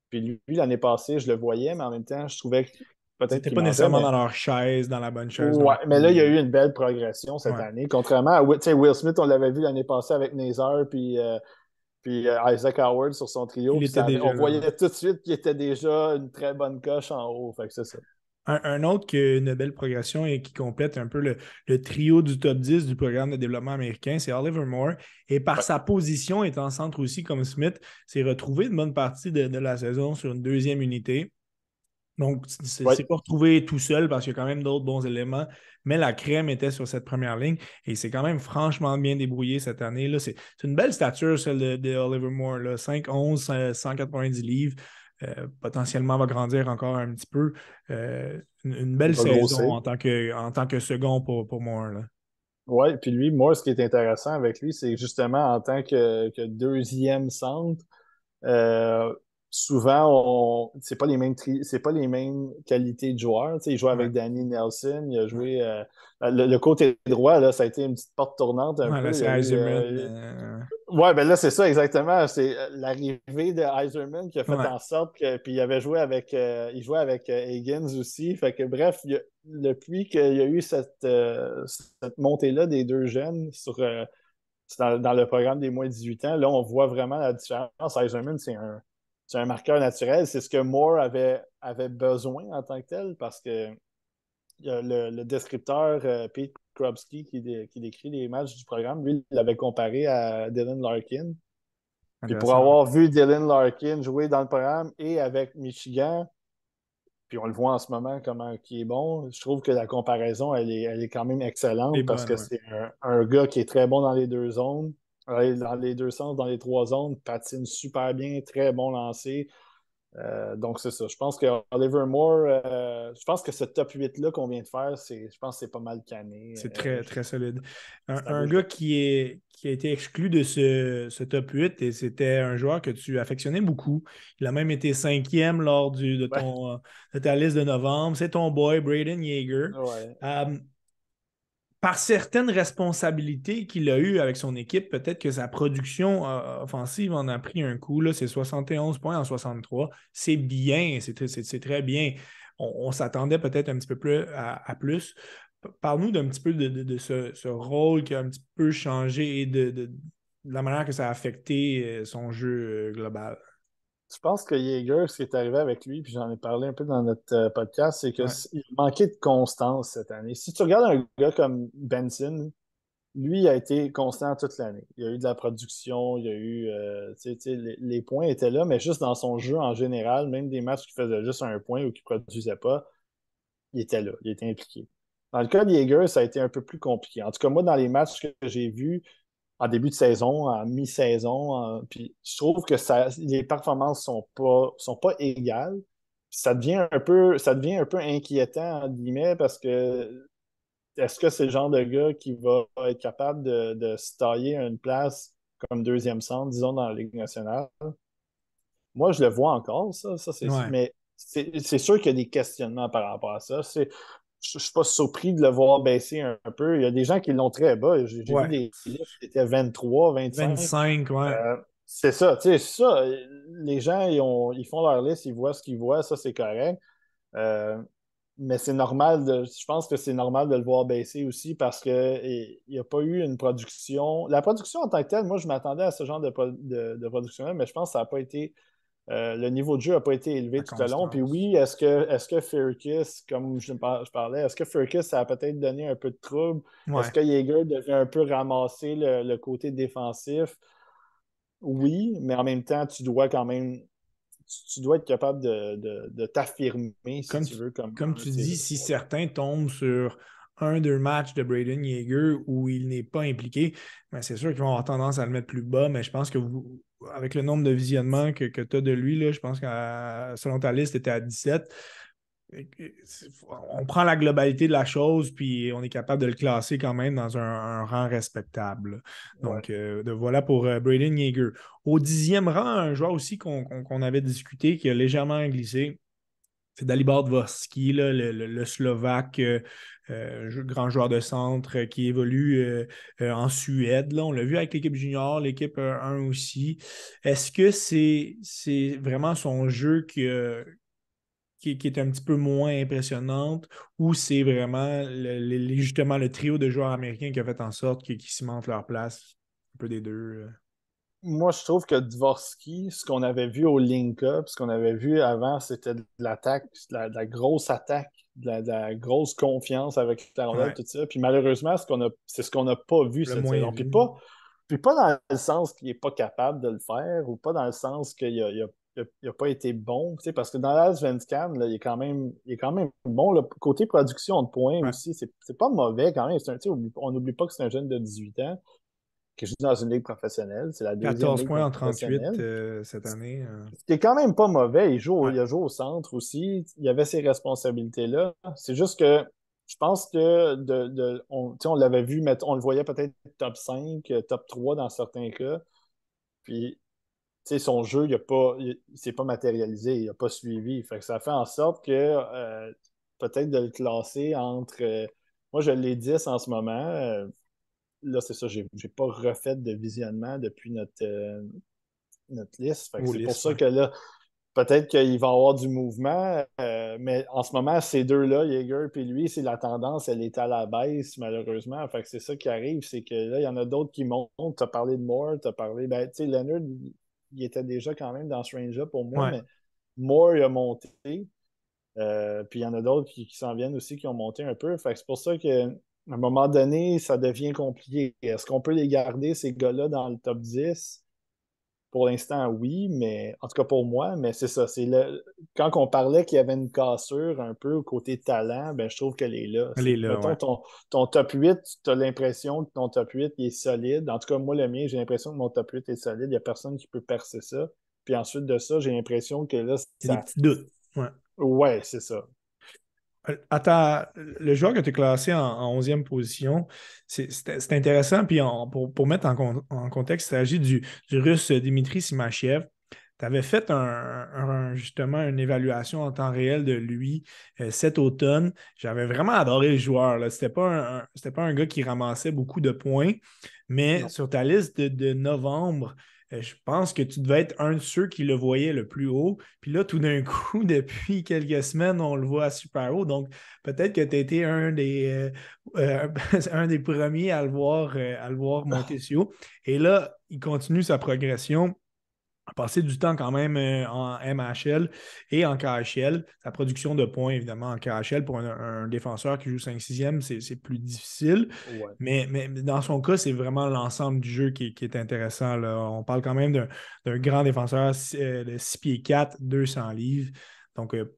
Puis lui, l'année passée, je le voyais, mais en même temps, je trouvais que Peut-être pas nécessairement dans leur chaise, dans la bonne chaise. Ouais, mais là, il y a eu une belle progression cette année. Contrairement à Will Smith, on l'avait vu l'année passée avec Nazar puis, euh, puis euh, Isaac Howard sur son trio. on voyait tout de suite qu'il était déjà une très bonne coche en haut. Fait que c'est ça. Un, autre qui a une belle progression et qui complète un peu le, trio du top 10 du programme de développement américain, c'est Oliver Moore. Et par sa position, étant centre aussi comme Smith, s'est retrouvé une bonne partie de, la saison sur une deuxième unité. Donc, c'est n'est pas retrouvé tout seul parce qu'il y a quand même d'autres bons éléments, mais la crème était sur cette première ligne et c'est quand même franchement bien débrouillé cette année. C'est une belle stature, celle de, Oliver Moore. 5-11, 190 livres. potentiellement va grandir encore un petit peu. Une, belle saison en tant, que, en tant que second pour, pour Moore. Oui, puis lui, moi, ce qui est intéressant avec lui, c'est justement en tant que, que deuxième centre, souvent, on... c'est pas les mêmes c'est pas les mêmes qualités de joueurs. il joue avec Danny Nelson, il a joué euh, le, côté droit, là, ça a été une petite porte tournante un peu. c'est euh, euh, Ouais, ben là, c'est ça exactement. C'est l'arrivée de Eiserman qui a fait en sorte que. Puis il avait joué avec. il jouait avec Higgins aussi. Fait que bref, depuis qu'il y a eu cette, cette montée-là des deux jeunes sur. Dans, dans, le programme des moins de 18 ans, là, on voit vraiment la différence. Eiserman, c'est un, c'est un marqueur naturel. C'est ce que Moore avait, avait besoin en tant que tel parce que le, descripteur euh, Pete Krobsky qui, qui, décrit les matchs du programme, lui, il l'avait comparé à Dylan Larkin. Puis pour avoir vu Dylan Larkin jouer dans le programme et avec Michigan, puis on le voit en ce moment comment qui est bon, je trouve que la comparaison, elle est, elle est quand même excellente parce que c'est un, un, gars qui est très bon dans les deux zones dans les deux sens, dans les trois zones, patine super bien, très bon lancé. Euh, donc, c'est ça. Je pense que Oliver Moore, euh, je pense que ce top 8-là qu'on vient de faire, c'est, je pense que c'est pas mal canné. C'est très, euh, très solide. Un, gars qui, est, qui a été exclu de ce, top 8, et c'était un joueur que tu affectionnais beaucoup. Il a même été cinquième lors du, de, ton, ta liste de novembre. C'est ton boy, Braden Yeager par certaines responsabilités qu'il a eues avec son équipe, peut-être que sa production euh, offensive en a pris un coup. C'est 71 points en 63. C'est bien, c'est très bien. On, s'attendait peut-être un petit peu plus à, plus. Parle-nous d'un petit peu de, ce, rôle qui a un petit peu changé et de, la manière que ça a affecté euh, son jeu euh, global. Je pense que Jaeger, ce qui est arrivé avec lui, puis j'en ai parlé un peu dans notre euh, podcast, c'est qu'il manquait de constance cette année. Si tu regardes un gars comme Benson, lui a été constant toute l'année. Il y a eu de la production, il y a eu. Euh, les, les, points étaient là, mais juste dans son jeu en général, même des matchs qui faisaient juste un point ou qui ne produisaient pas, il était là, il était impliqué. Dans le cas de Jaeger, ça a été un peu plus compliqué. En tout cas, moi, dans les matchs que j'ai vus, en début de saison, en mi-saison. Puis je trouve que ça, les performances sont pas, sont pas égales. ça devient un peu, ça devient un peu inquiétant, entre guillemets, parce que est-ce que c'est le genre de gars qui va être capable de, de se tailler une place comme deuxième centre, disons, dans la Ligue nationale? Moi, je le vois encore, ça, ça c'est mais c'est sûr qu'il y a des questionnements par rapport à ça. Je ne suis pas surpris de le voir baisser un, peu. Il y a des gens qui l'ont très bas. J'ai vu des listes qui étaient 23, 25. 25, ouais. Euh, c'est ça, tu sais, ça. Les gens, ils, ont, ils, font leur liste, ils voient ce qu'ils voient, ça, c'est correct. Euh, mais c'est normal, de, je pense que c'est normal de le voir baisser aussi parce qu'il n'y a pas eu une production. La production en tant que telle, moi, je m'attendais à ce genre de, de, de production-là, mais je pense que ça n'a pas été euh, le niveau de jeu n'a pas été élevé tout le long. Puis oui, est-ce que, est que Furkis, comme je, parlais, est-ce que Furkis, ça a peut-être donné un peu de trouble? Est-ce que Jaeger devait un peu ramasser le, côté défensif? Oui, mais en même temps, tu dois quand même. Tu, dois être capable de, t'affirmer, si tu, veux. Comme, comme tu dis, si certains tombent sur un, deux matchs de Braden Yeager où il n'est pas impliqué, ben, c'est sûr qu'ils vont avoir tendance à le mettre plus bas, mais je pense que vous, avec le nombre de visionnements que, que tu as de lui, là, je pense que selon ta liste, tu étais à 17. On prend la globalité de la chose, puis on est capable de le classer quand même dans un, rang respectable. Donc, euh, voilà pour euh, Braden Yeager. Au dixième rang, un joueur aussi qu'on avait discuté, qui a légèrement glissé, c'est Dalibor Dvorsky, le, Slovaque, euh, euh, grand joueur de centre qui évolue euh, en Suède. On l'a vu avec l'équipe junior, l'équipe 1 aussi. Est-ce que c'est, vraiment son jeu qui, qui, est un petit peu moins impressionnante ou c'est vraiment justement le trio de joueurs américains qui a fait en sorte qu'ils cimentent leur place? Un peu des deux moi, je trouve que Dvorsky, ce qu'on avait vu au link-up, ce qu'on avait vu avant, c'était de l'attaque, de, la, grosse attaque, de la, grosse confiance avec la rondelle, tout ça. Puis malheureusement, c'est ce qu'on n'a pas vu cette saison. Puis pas, puis pas dans le sens qu'il n'est pas capable de le faire ou pas dans le sens qu'il n'a pas été bon. Parce que dans l'As Venscan, il, est quand même, il est quand même bon. Le côté production de points aussi, c'est pas mauvais quand même. Un, on n'oublie pas que c'est un jeune de 18 ans. Qui joue dans une ligue professionnelle. C'est la deuxième 14 ligue points en 38 professionnelle. euh, cette année. euh. Ce qui est quand même pas mauvais. Il, joue, Ouais. il a joué au centre aussi. Il avait ses responsabilités-là. C'est juste que je pense que de, de- on, tu sais, on l'avait vu, mettre- on le voyait peut-être top 5, euh, top 3 dans certains cas. Puis, tu sais, son jeu, il ne pas, s'est pas matérialisé, il n'a pas suivi. Fait que ça fait en sorte que euh, peut-être de le classer entre. moi, je l'ai 10 en ce moment. Là, c'est ça, j'ai j'ai pas refait de visionnement depuis notre, euh, notre liste. Fait que c'est pour ça que là, peut-être qu'il va y avoir du mouvement, euh, mais en ce moment, ces deux-là, Jaeger et lui, c'est la tendance, elle est à la baisse, malheureusement. Fait que c'est ça qui arrive, c'est que là, il y en a d'autres qui montent. Tu as parlé de Moore, tu as parlé. Ben, tu sais, Leonard, il, était déjà quand même dans ce range-là pour moi, Ouais. mais Moore, il a monté. Euh, puis il y en a d'autres qui, qui s'en viennent aussi, qui ont monté un peu. Fait que c'est pour ça qu'à un moment donné, ça devient compliqué. Est-ce qu'on peut les garder, ces gars-là, dans le top 10? Pour l'instant, oui, mais en tout cas pour moi, mais c'est ça. C'est le... Quand on parlait qu'il y avait une cassure un peu au côté talent, ben, je trouve qu'elle est là. Elle est là, mettons, ouais. ton, ton top 8, tu as l'impression que ton top 8 il est solide. En tout cas, moi, le mien, j'ai l'impression que mon top 8 est solide. Il n'y a personne qui peut percer ça. Puis ensuite de ça, j'ai l'impression que là, C'est des petits doutes. Ouais. Ouais, c'est ça. Attends, le joueur que tu as classé en, en 11e position, c'est intéressant. Puis en- pour, pour mettre en, con- en contexte, il s'agit du, du russe Dimitri Simachev. Tu avais fait un, un- justement une évaluation en temps réel de lui euh, cet automne. J'avais vraiment adoré le joueur. Ce n'était pas, un, pas un gars qui ramassait beaucoup de points, mais Non. sur ta liste de, de novembre, je pense que tu devais être un de ceux qui le voyaient le plus haut. Puis là, tout d'un <laughs> coup, depuis quelques semaines, on le voit super haut. Donc, peut-être que tu as été un des, euh, euh, <laughs> un des premiers à le voir, euh, à le voir monter si haut. Et là, il continue sa progression a passé du temps quand même euh, en MHL et en KHL. Sa production de points, évidemment, en KHL, pour un, un défenseur qui joue 5-6e, c'est c'est plus difficile. Ouais. Mais, mais dans son cas, c'est vraiment l'ensemble du jeu qui, qui est intéressant. là. On parle quand même d'un grand défenseur euh, de 6 pieds 4, 200 livres. Donc, euh,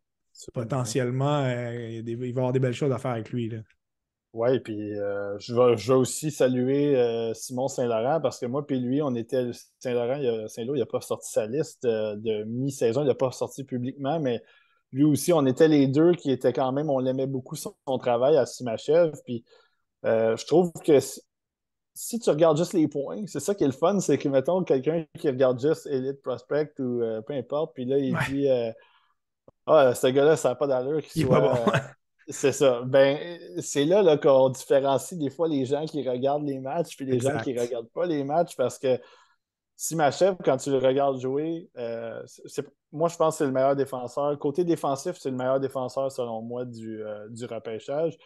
potentiellement, euh, il, va y avoir des belles choses à faire avec lui. Là. Oui, puis euh, je, vais, je vais aussi saluer euh, Simon Saint-Laurent parce que moi puis lui, on était. Saint-Laurent, Saint-Lô, il n'a pas sorti sa liste euh, de mi-saison, il n'a pas sorti publiquement, mais lui aussi, on était les deux qui étaient quand même, on l'aimait beaucoup son, son travail à Simachev. Puis je trouve que si, si tu regardes juste les points, c'est ça qui est le fun, c'est que, mettons, quelqu'un qui regarde juste Elite Prospect ou peu importe, puis là, il Ouais. dit Ah, ce gars-là, ça n'a pas d'allure qu'il soit. pas bon. C'est ça. Ben, c'est là, là qu'on différencie des fois les gens qui regardent les matchs puis les gens qui ne regardent pas les matchs parce que si Machev, quand tu le regardes jouer, euh, moi je pense que c'est le meilleur défenseur. Côté défensif, c'est le meilleur défenseur selon moi du, euh, du repêchage.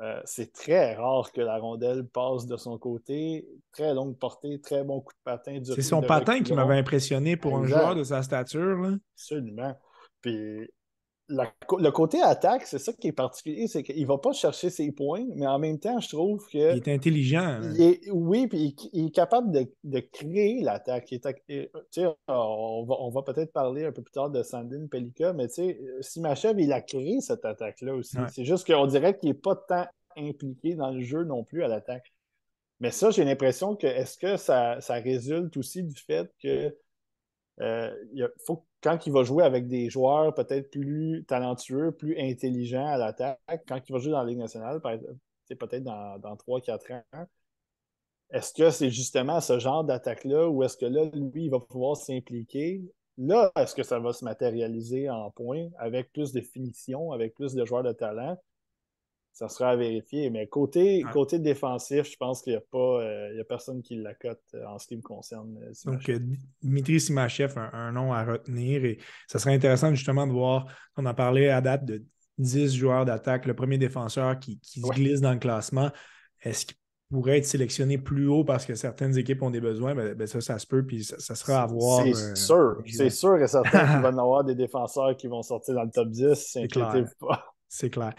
Euh, c'est très rare que la rondelle passe de son côté. Très longue portée, très bon coup de patin. C'est son patin qui m'avait impressionné pour un joueur de sa stature. Là. Absolument. Puis la- le côté attaque, c'est ça qui est particulier, c'est qu'il ne va pas chercher ses points, mais en même temps, je trouve que. Il est intelligent. hein. il est- oui, puis il, il est capable de, de créer l'attaque. Euh, tu sais, On va, on va peut-être parler un peu plus tard de Sandin Pelika, mais tu sais, Simachev, il a créé cette attaque-là aussi. Ouais. C'est juste qu'on dirait qu'il n'est pas tant impliqué dans le jeu non plus à l'attaque. Mais ça, j'ai l'impression que est-ce que ça, ça résulte aussi du fait que euh, il a- faut que quand il va jouer avec des joueurs peut-être plus talentueux, plus intelligents à l'attaque, quand il va jouer dans la Ligue nationale, c'est peut-être dans, dans 3-4 ans, est-ce que c'est justement ce genre d'attaque-là ou est-ce que là, lui, il va pouvoir s'impliquer? Là, est-ce que ça va se matérialiser en points avec plus de finition, avec plus de joueurs de talent? Ça sera à vérifier. Mais côté, Ouais. côté défensif, je pense qu'il n'y a pas euh, il y a personne qui l'accote euh, en ce qui me concerne. euh, Donc, Dimitri Simachev, un, un nom à retenir. Et ça serait intéressant justement de voir, on a parlé à date de 10 joueurs d'attaque, le premier défenseur qui, qui Ouais. glisse dans le classement. Est-ce qu'il pourrait être sélectionné plus haut parce que certaines équipes ont des besoins? Ben, ben ça, ça se peut, puis ça, ça sera à voir. C'est euh, sûr, c'est sûr et certain qu'il va y en <laughs> avoir des défenseurs qui vont sortir dans le top 10, clair. inquiétez-vous pas. C'est clair.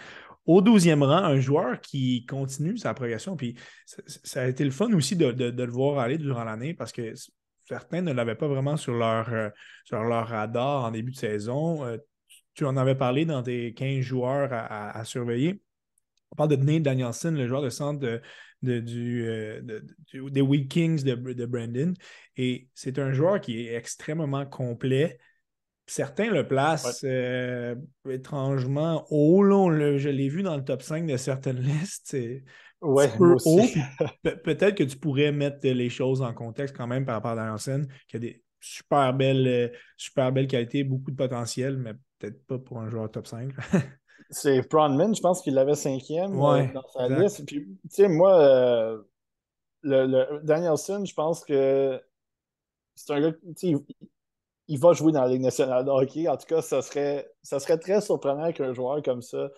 Au 12e rang, un joueur qui continue sa progression. Puis ça, a été le fun aussi de, le voir aller durant l'année parce que certains ne l'avaient pas vraiment sur leur, euh, sur leur radar en début de saison. Euh, tu en avais parlé dans tes 15 joueurs à, surveiller. On parle de Nate Danielson, le joueur de centre du, des Weak Kings de, de Brandon. Et c'est un joueur qui est extrêmement complet. Certains le placent étrangement haut. je l'ai vu dans le top 5 de certaines <laughs> listes. Ouais, haut. <laughs> Peut-être que tu pourrais mettre les choses en contexte quand même par rapport à Danielson, qui a des super belles, euh, super belles qualités, beaucoup de potentiel, mais peut-être pas pour un joueur top 5. <laughs> c'est Pronman, je pense qu'il l'avait cinquième euh, dans sa liste. Puis, tu sais, moi, euh, le, Danielson, je pense que c'est un gars, il, il, va jouer dans la Ligue nationale de hockey. En tout cas, ça serait, ça serait très surprenant qu'un joueur comme ça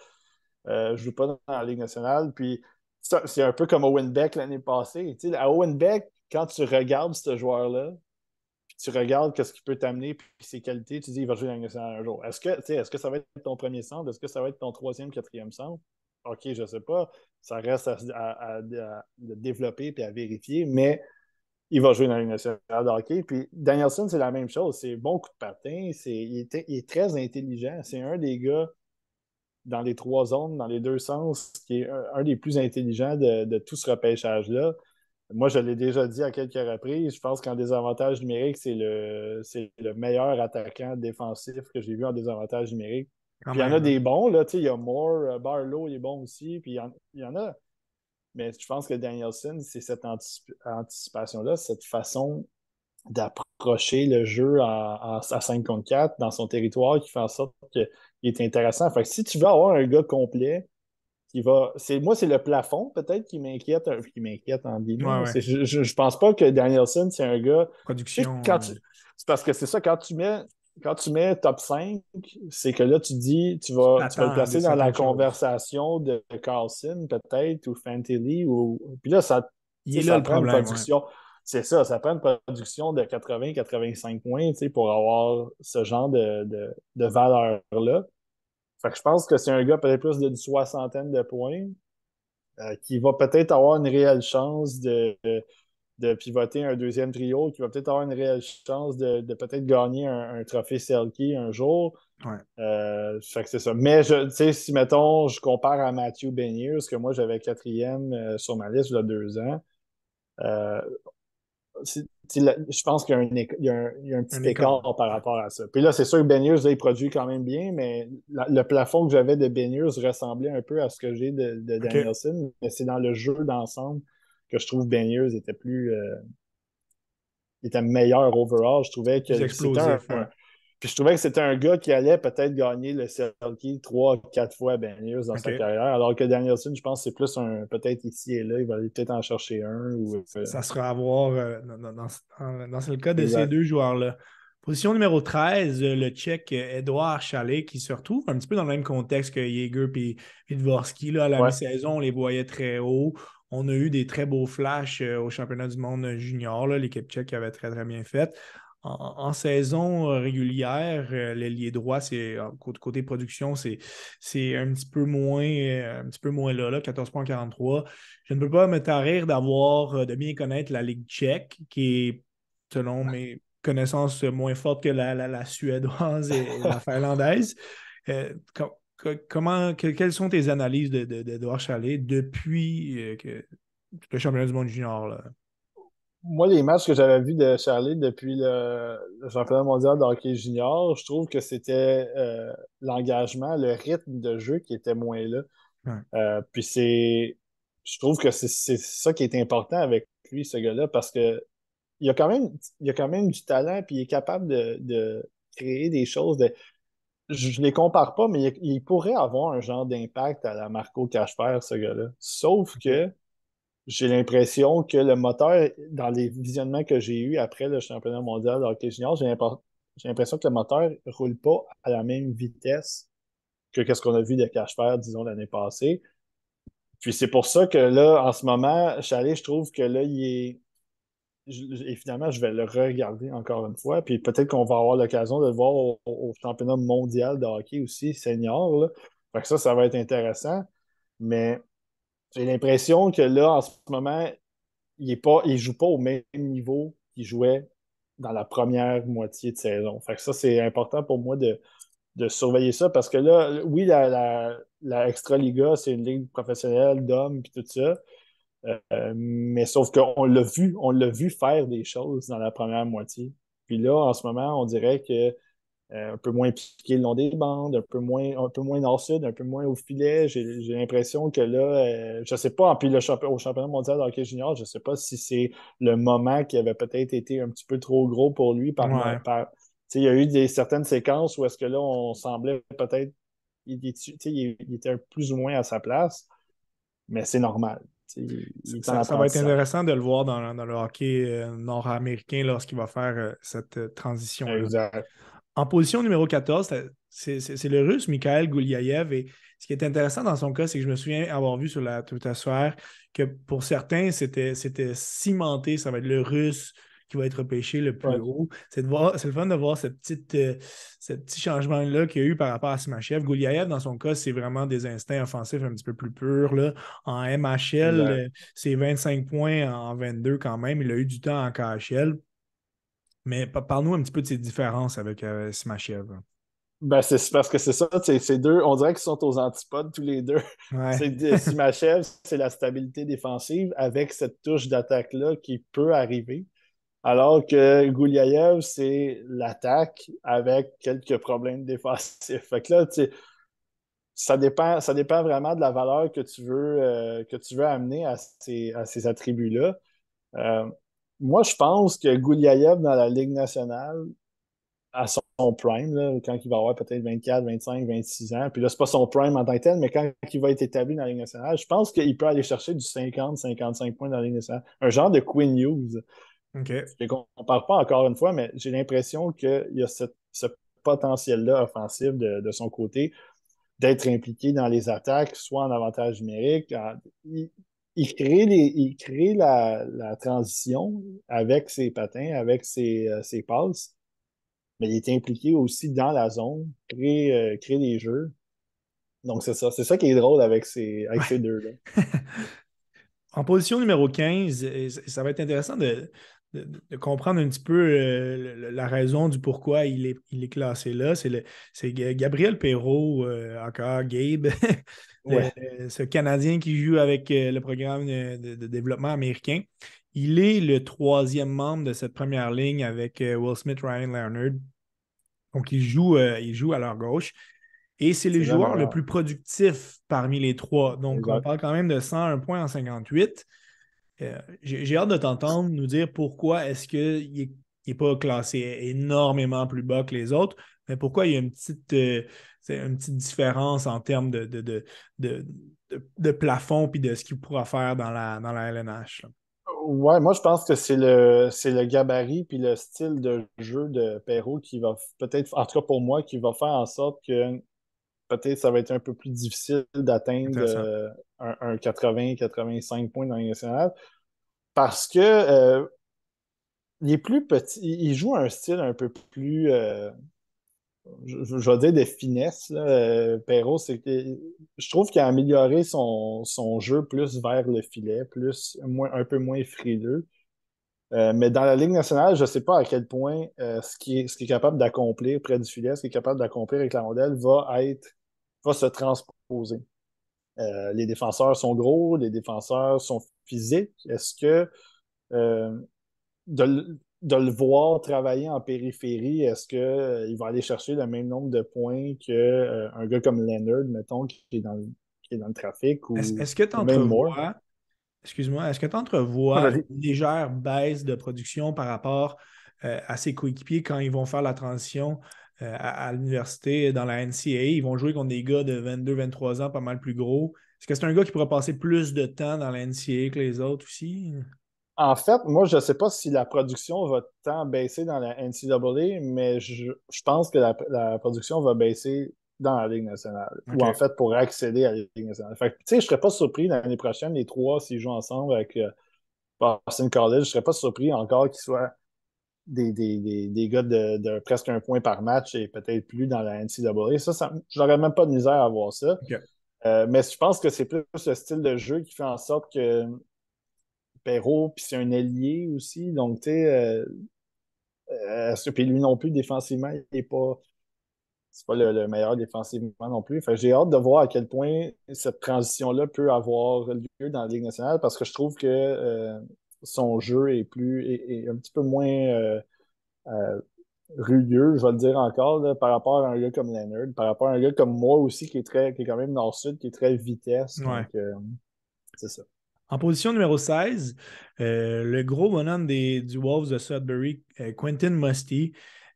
ne joue pas dans la Ligue nationale. Puis, c'est un peu comme Owen Beck l'année passée. Tu sais, à Owen Beck, quand tu regardes ce joueur-là, puis tu regardes ce qu'il peut t'amener, puis ses qualités, tu dis il va jouer dans nationale un jour. Est-ce que, est que ça va être ton premier centre? Est-ce que ça va être ton troisième, quatrième centre? OK, je ne sais pas. Ça reste à, développer et à vérifier, mais il va jouer dans la nationale de hockey. Puis Danielson, c'est la même chose. C'est bon coup de patin. il est très intelligent. C'est un des gars dans les trois zones, dans les deux sens, qui est un, des plus intelligents de, tout ce repêchage-là. Moi, je l'ai déjà dit à quelques reprises, je pense qu'en désavantage numérique, c'est le, le meilleur attaquant défensif que j'ai vu en désavantage numérique. Puis il y en a des bons, là, il y a Moore, euh, Barlow, il est bon aussi, puis il y en, a. Mais je pense que Danielson, c'est cette anticipation-là, cette façon d'approcher le jeu à 5 contre 4 dans son territoire qui fait en sorte qu'il est intéressant. Fait que si tu veux avoir un gars complet, qui va. C'est, moi, c'est le plafond peut-être qui m'inquiète, qui m'inquiète en guillemets. Je, je, pense pas que Danielson, c'est un gars. Production. C'est parce que c'est ça, quand tu mets. Quand tu mets top 5, c'est que là, tu dis, tu vas, tu vas le placer dans la conversation de Carlson, peut-être, ou Fantilly, ou. Puis là, ça. Il est là le problème. C'est ça, ça prend une production de 80-85 points pour avoir ce genre de, de, valeur-là. Fait que je pense que c'est un gars peut-être plus d'une soixantaine de points euh, qui va peut-être avoir une réelle chance de, de, pivoter un deuxième trio, qui va peut-être avoir une réelle chance de, peut-être gagner un, trophée Selkie un jour. Ouais. Euh, fait que c'est ça. Mais je, si, mettons, je compare à Matthew Beniers, que moi j'avais quatrième euh, sur ma liste il y a deux ans, je pense qu'il y, a un, petit écart, par rapport à ça. Puis là, c'est sûr que Beniers, il produit quand même bien, mais le plafond que j'avais de Beniers ressemblait un peu à ce que j'ai de, Danielson, mais c'est dans le jeu d'ensemble que je trouve Beniers était plus. Euh, était meilleur overall. Je trouvais que c'était un, puis je trouvais que c'était un gars qui allait peut-être gagner le Selkie trois, quatre fois à dans sa carrière, alors que Danielson, je pense que c'est plus un peut-être ici et là, il va peut-être en chercher un. Ou, euh, Ça sera à voir euh, dans, dans, le cas de ces deux joueurs-là. Position numéro 13, euh, le Tchèque Edouard Chalet, qui se retrouve un petit peu dans le même contexte que Jaeger et Dvorsky. Là, à la mi-saison, on les voyait très haut. On a eu des très beaux flashs au championnat du monde junior. L'équipe tchèque avait très, très bien fait en, saison euh, régulière, euh, l'ailier droit, c'est côté production, c'est un petit peu moins euh, un petit peu moins là, là 14.43. Je ne peux pas me tarir d'avoir de bien connaître la Ligue tchèque, qui est, selon mes connaissances, moins forte que la, suédoise et, la <laughs> finlandaise. Comment, quelles sont tes analyses d'Edouard de, Chalet depuis que, le championnat du monde junior? Là? moi, les matchs que j'avais vus de Charlie depuis le, championnat mondial de hockey junior, je trouve que c'était euh, l'engagement, le rythme de jeu qui était moins là. Euh, puis c'est. Je trouve que c'est ça qui est important avec lui, ce gars-là, parce que il a quand même, il a quand même du talent, puis il est capable de, créer des choses. De, je ne les compare pas, mais il, pourrait avoir un genre d'impact à la Marco Cachefer, ce gars-là. Sauf que j'ai l'impression que le moteur, dans les visionnements que j'ai eus après le championnat mondial de hockey junior, j'ai l'impression que le moteur ne roule pas à la même vitesse que ce qu'on a vu de cache disons, l'année passée. Puis c'est pour ça que là, en ce moment, Chalet, je trouve que là, il est. Et finalement, je vais le regarder encore une fois. Puis peut-être qu'on va avoir l'occasion de le voir au, championnat mondial de hockey aussi, senior. Là. Fait que ça, ça va être intéressant. Mais j'ai l'impression que là, en ce moment, il ne joue pas au même niveau qu'il jouait dans la première moitié de saison. Fait que ça, c'est important pour moi de, surveiller ça parce que là, oui, la, la, Extra Liga, c'est une ligue professionnelle d'hommes et tout ça. Mais sauf qu'on l'a vu, on l'a vu faire des choses dans la première moitié. Puis là, en ce moment, on dirait que euh, un peu moins piqué le long des bandes, un peu moins, un peu moins nord-sud, un peu moins au filet. J'ai l'impression que là, euh, je ne sais pas, puis le au championnat mondial de hockey junior, je ne sais pas si c'est le moment qui avait peut-être été un petit peu trop gros pour lui par, il y a eu des, certaines séquences où est-ce que là, on semblait peut-être il, il, était plus ou moins à sa place, mais c'est normal. Ça, va être intéressant de le voir dans, le hockey euh, nord-américain lorsqu'il va faire cette transition. -là. Exact. En position numéro 14, c'est le russe Mikhail Gouliaev. Et ce qui est intéressant dans son cas, c'est que je me souviens avoir vu sur la twittosphère que pour certains, c'était cimenté, ça va être le russe qui va être pêché le plus haut. C'est le fun de voir euh, ce petit changement-là qu'il y a eu par rapport à Smachev. Gouliaev, dans son cas, c'est vraiment des instincts offensifs un petit peu plus purs. Là. En MHL, euh, c'est 25 points en 22 quand même. Il a eu du temps en KHL. Mais parle-nous un petit peu de ces différences avec euh, Smashev. Ben, c'est parce que c'est ça, ces deux, on dirait qu'ils sont aux antipodes tous les deux. <laughs> Ouais. Smashev, c'est la stabilité défensive avec cette touche d'attaque-là qui peut arriver. Alors que Gouliaev, c'est l'attaque avec quelques problèmes défensifs. <laughs> Fait que là, ça dépend, ça dépend vraiment de la valeur que tu veux, euh, que tu veux amener à ces, attributs-là. Euh, moi, je pense que Gouliaev dans la Ligue nationale, à son prime, quand il va avoir peut-être 24, 25, 26 ans, puis là, c'est pas son prime en tant que tel, mais quand il va être établi dans la Ligue nationale, je pense qu'il peut aller chercher du 50, 55 points dans la Ligue nationale. Un genre de Quinn Hughes. OK. Je ne compare pas encore une fois, mais j'ai l'impression qu'il y a ce, potentiel-là offensif de, son côté d'être impliqué dans les attaques, soit en avantage numérique il crée, les, il crée la, transition avec ses patins, avec ses, euh, ses, passes, mais il est impliqué aussi dans la zone, crée, euh, crée des jeux. Donc, c'est ça. C'est ça qui est drôle avec ces, avec ces deux-là. <laughs> en position numéro 15, ça va être intéressant de, de, comprendre un petit peu euh, la raison du pourquoi il est, il est classé là. C'est Gabriel Perrault, encore Gabe, <laughs> Euh, ce Canadien qui joue avec euh, le programme de, développement américain. Il est le troisième membre de cette première ligne avec euh, Will Smith, Ryan Leonard. Donc, il joue, il joue à leur gauche. Et c'est le joueur le plus productif parmi les trois. Donc, on parle quand même de 101 points en 58. J'ai hâte de t'entendre nous dire pourquoi est-ce qu'il n'est pas classé énormément plus bas que les autres, mais pourquoi il y a une petite, c'est une petite différence en termes de, de, plafond puis de ce qu'il pourra faire dans la, dans la LNH. Ouais, moi je pense que c'est le, le gabarit puis le style de jeu de Perrault qui va peut-être, en tout cas pour moi, qui va faire en sorte que peut-être ça va être un peu plus difficile d'atteindre euh, un, 80-85 points dans les nationale. Parce que euh, il est plus petit, il joue un style un peu plus. Euh, je, je, vais dire de finesse. Là. Euh, Perrault, c'est que je trouve qu'il a amélioré son, jeu plus vers le filet, plus un peu moins frileux. Euh, mais dans la Ligue nationale, je ne sais pas à quel point euh, ce qui est, ce qui est capable d'accomplir près du filet, ce qui est capable d'accomplir avec la rondelle va être va se transposer. les défenseurs sont gros, les défenseurs sont physiques. Est-ce que de, de le voir travailler en périphérie, est-ce qu'il euh, va aller chercher le même nombre de points qu'un euh, gars comme Leonard, mettons, qui est dans le, qui est dans le trafic? Est-ce que tu entrevois, excuse-moi, est-ce que tu entrevois ah, une légère baisse de production par rapport euh, à ses coéquipiers quand ils vont faire la transition à, l'université dans la NCAA? Ils vont jouer contre des gars de 22-23 ans pas mal plus gros. Est-ce que c'est un gars qui pourrait passer plus de temps dans la NCAA que les autres aussi? En fait, moi, je ne sais pas si la production va tant baisser dans la NCAA, mais je, pense que la, production va baisser dans la Ligue nationale. Ou en fait, pour accéder à la Ligue nationale. Fait tu sais, je ne serais pas surpris l'année prochaine, les trois, s'ils jouent ensemble avec euh, Boston College, je ne serais pas surpris encore qu'ils soient des, des, gars de, presque un point par match et peut-être plus dans la NCAA. Ça, ça je n'aurais même pas de misère à voir ça. Euh, mais je pense que c'est plus le style de jeu qui fait en sorte que Perrault, puis c'est un allié aussi. Donc, tu sais, euh, euh, puis lui non plus, défensivement, il n'est pas. C'est pas le, meilleur défensivement non plus. j'ai hâte de voir à quel point cette transition-là peut avoir lieu dans la Ligue nationale parce que je trouve que euh, son jeu est plus est, un petit peu moins euh, euh, rugueux, je vais le dire encore, par rapport à un gars comme Leonard, par rapport à un gars comme moi aussi qui est très qui est quand même nord-sud, qui est très vitesse. Donc c'est ça. En position numéro 16, le gros bonhomme des, du Wolves de Sudbury, Quentin Musty.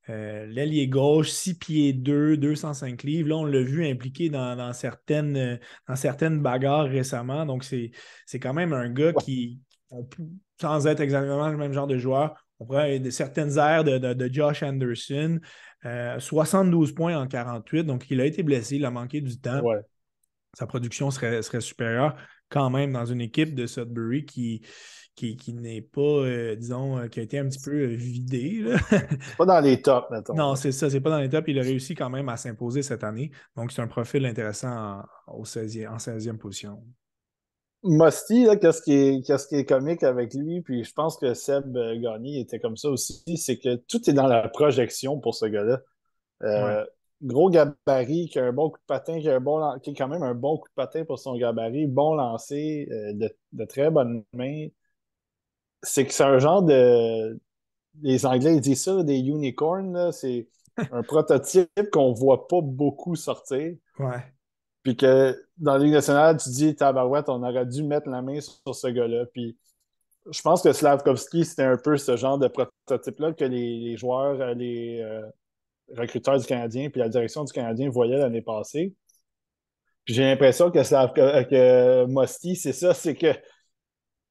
Euh, l'ailier gauche, 6 pieds 2, 205 livres. Là, on l'a vu impliqué dans, certaines, dans certaines bagarres récemment. Donc, c'est quand même un gars qui, sans être exactement le même genre de joueur, on pourrait certaines aires de, Josh Anderson. 72 euh, points en 48. Donc, il a été blessé, il a manqué du temps. Sa production serait, serait supérieure quand même dans une équipe de Sudbury qui, qui, n'est pas, euh, disons, euh, qui a été un petit peu euh, vidé. <laughs> pas dans les tops, mettons. Non, c'est ça, c'est pas dans les tops. Il a réussi quand même à s'imposer cette année. Donc, c'est un profil intéressant en, au 16e, en 16e position. Musty, qu'est-ce qui, est, qui est comique avec lui, puis je pense que Seb Gagné était comme ça aussi, c'est que tout est dans la projection pour ce gars-là. Gros gabarit, qui a un bon coup de patin, qui, a un bon, qui est quand même un bon coup de patin pour son gabarit, bon lancer, de, de, très bonnes mains c'est que c'est un genre de. Les Anglais ils disent ça, des unicorns. C'est <laughs> un prototype qu'on voit pas beaucoup sortir. Ouais. Puis que dans la Ligue nationale, tu dis, tabarouette, on aurait dû mettre la main sur ce gars-là. Puis je pense que Slavkovski, c'était un peu ce genre de prototype-là que les, joueurs, euh, les euh, recruteurs du Canadien, puis la direction du Canadien voyaient l'année passée. J'ai l'impression que, que Mosti, c'est ça, c'est que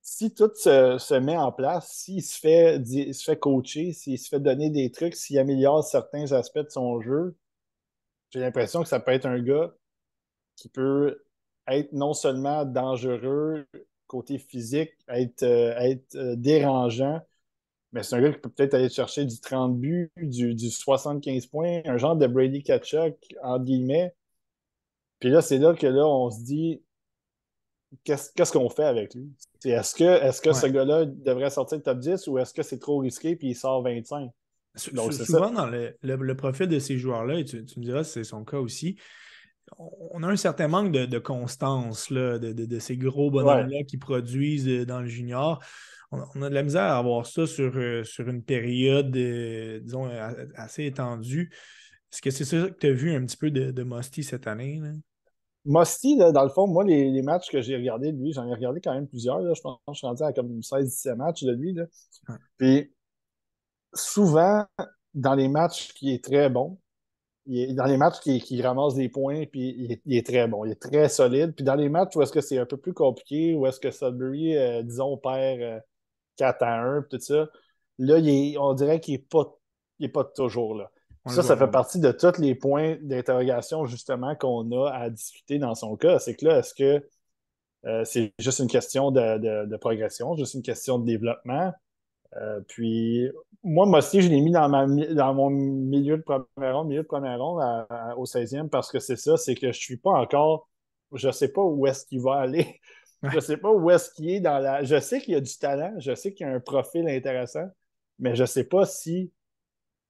si tout se, met en place, s'il se fait, se fait coacher, s'il se fait donner des trucs, s'il améliore certains aspects de son jeu, j'ai l'impression que ça peut être un gars qui peut être non seulement dangereux côté physique, être, euh, être euh, dérangeant, mais c'est un gars qui peut peut-être aller chercher du 30 buts, du, du 75 points, un genre de Brady Kachuk, entre guillemets. Puis là, c'est là que là, on se dit, qu'est-ce qu'on fait avec lui? Est-ce que, est que ce gars-là devrait sortir de top 10 ou est-ce que c'est trop risqué puis il sort 25? Donc, souvent, dans le, profil de ces joueurs-là, et tu, me diras c'est son cas aussi, on a un certain manque de, constance là, de, ces gros bonhommes-là qui produisent euh, dans le junior. On, a de la misère à avoir ça sur, euh, sur une période, euh, disons, assez étendue. Est-ce que c'est ça que tu as vu un petit peu de, de Musty cette année? Musty, dans le fond, moi, les, matchs que j'ai regardés de lui, j'en ai regardé quand même plusieurs. Je pense que je suis rendu à comme 16-17 matchs de lui. Là. Puis souvent, dans les matchs qui est très bon, dans les matchs qui, qui ramasse des points, puis il est, très bon, il est très solide. Puis dans les matchs où est-ce que c'est un peu plus compliqué, où est-ce que Sudbury, euh, disons, perd 4 euh, à 1, tout ça, là, on dirait qu'il n'est pas, pas toujours là ça, ça fait partie de tous les points d'interrogation justement qu'on a à discuter dans son cas. C'est que là, est-ce que euh, c'est juste une question de, progression, juste une question de développement? Euh, puis moi, moi aussi, je l'ai mis dans, dans mon milieu de première ronde, milieu de première ronde au 16e parce que c'est ça, c'est que je ne suis pas encore, je ne sais pas où est-ce qu'il va aller. Je ne sais pas où est-ce qu'il est dans la. Je sais qu'il y a du talent, je sais qu'il a un profil intéressant, mais je ne sais pas si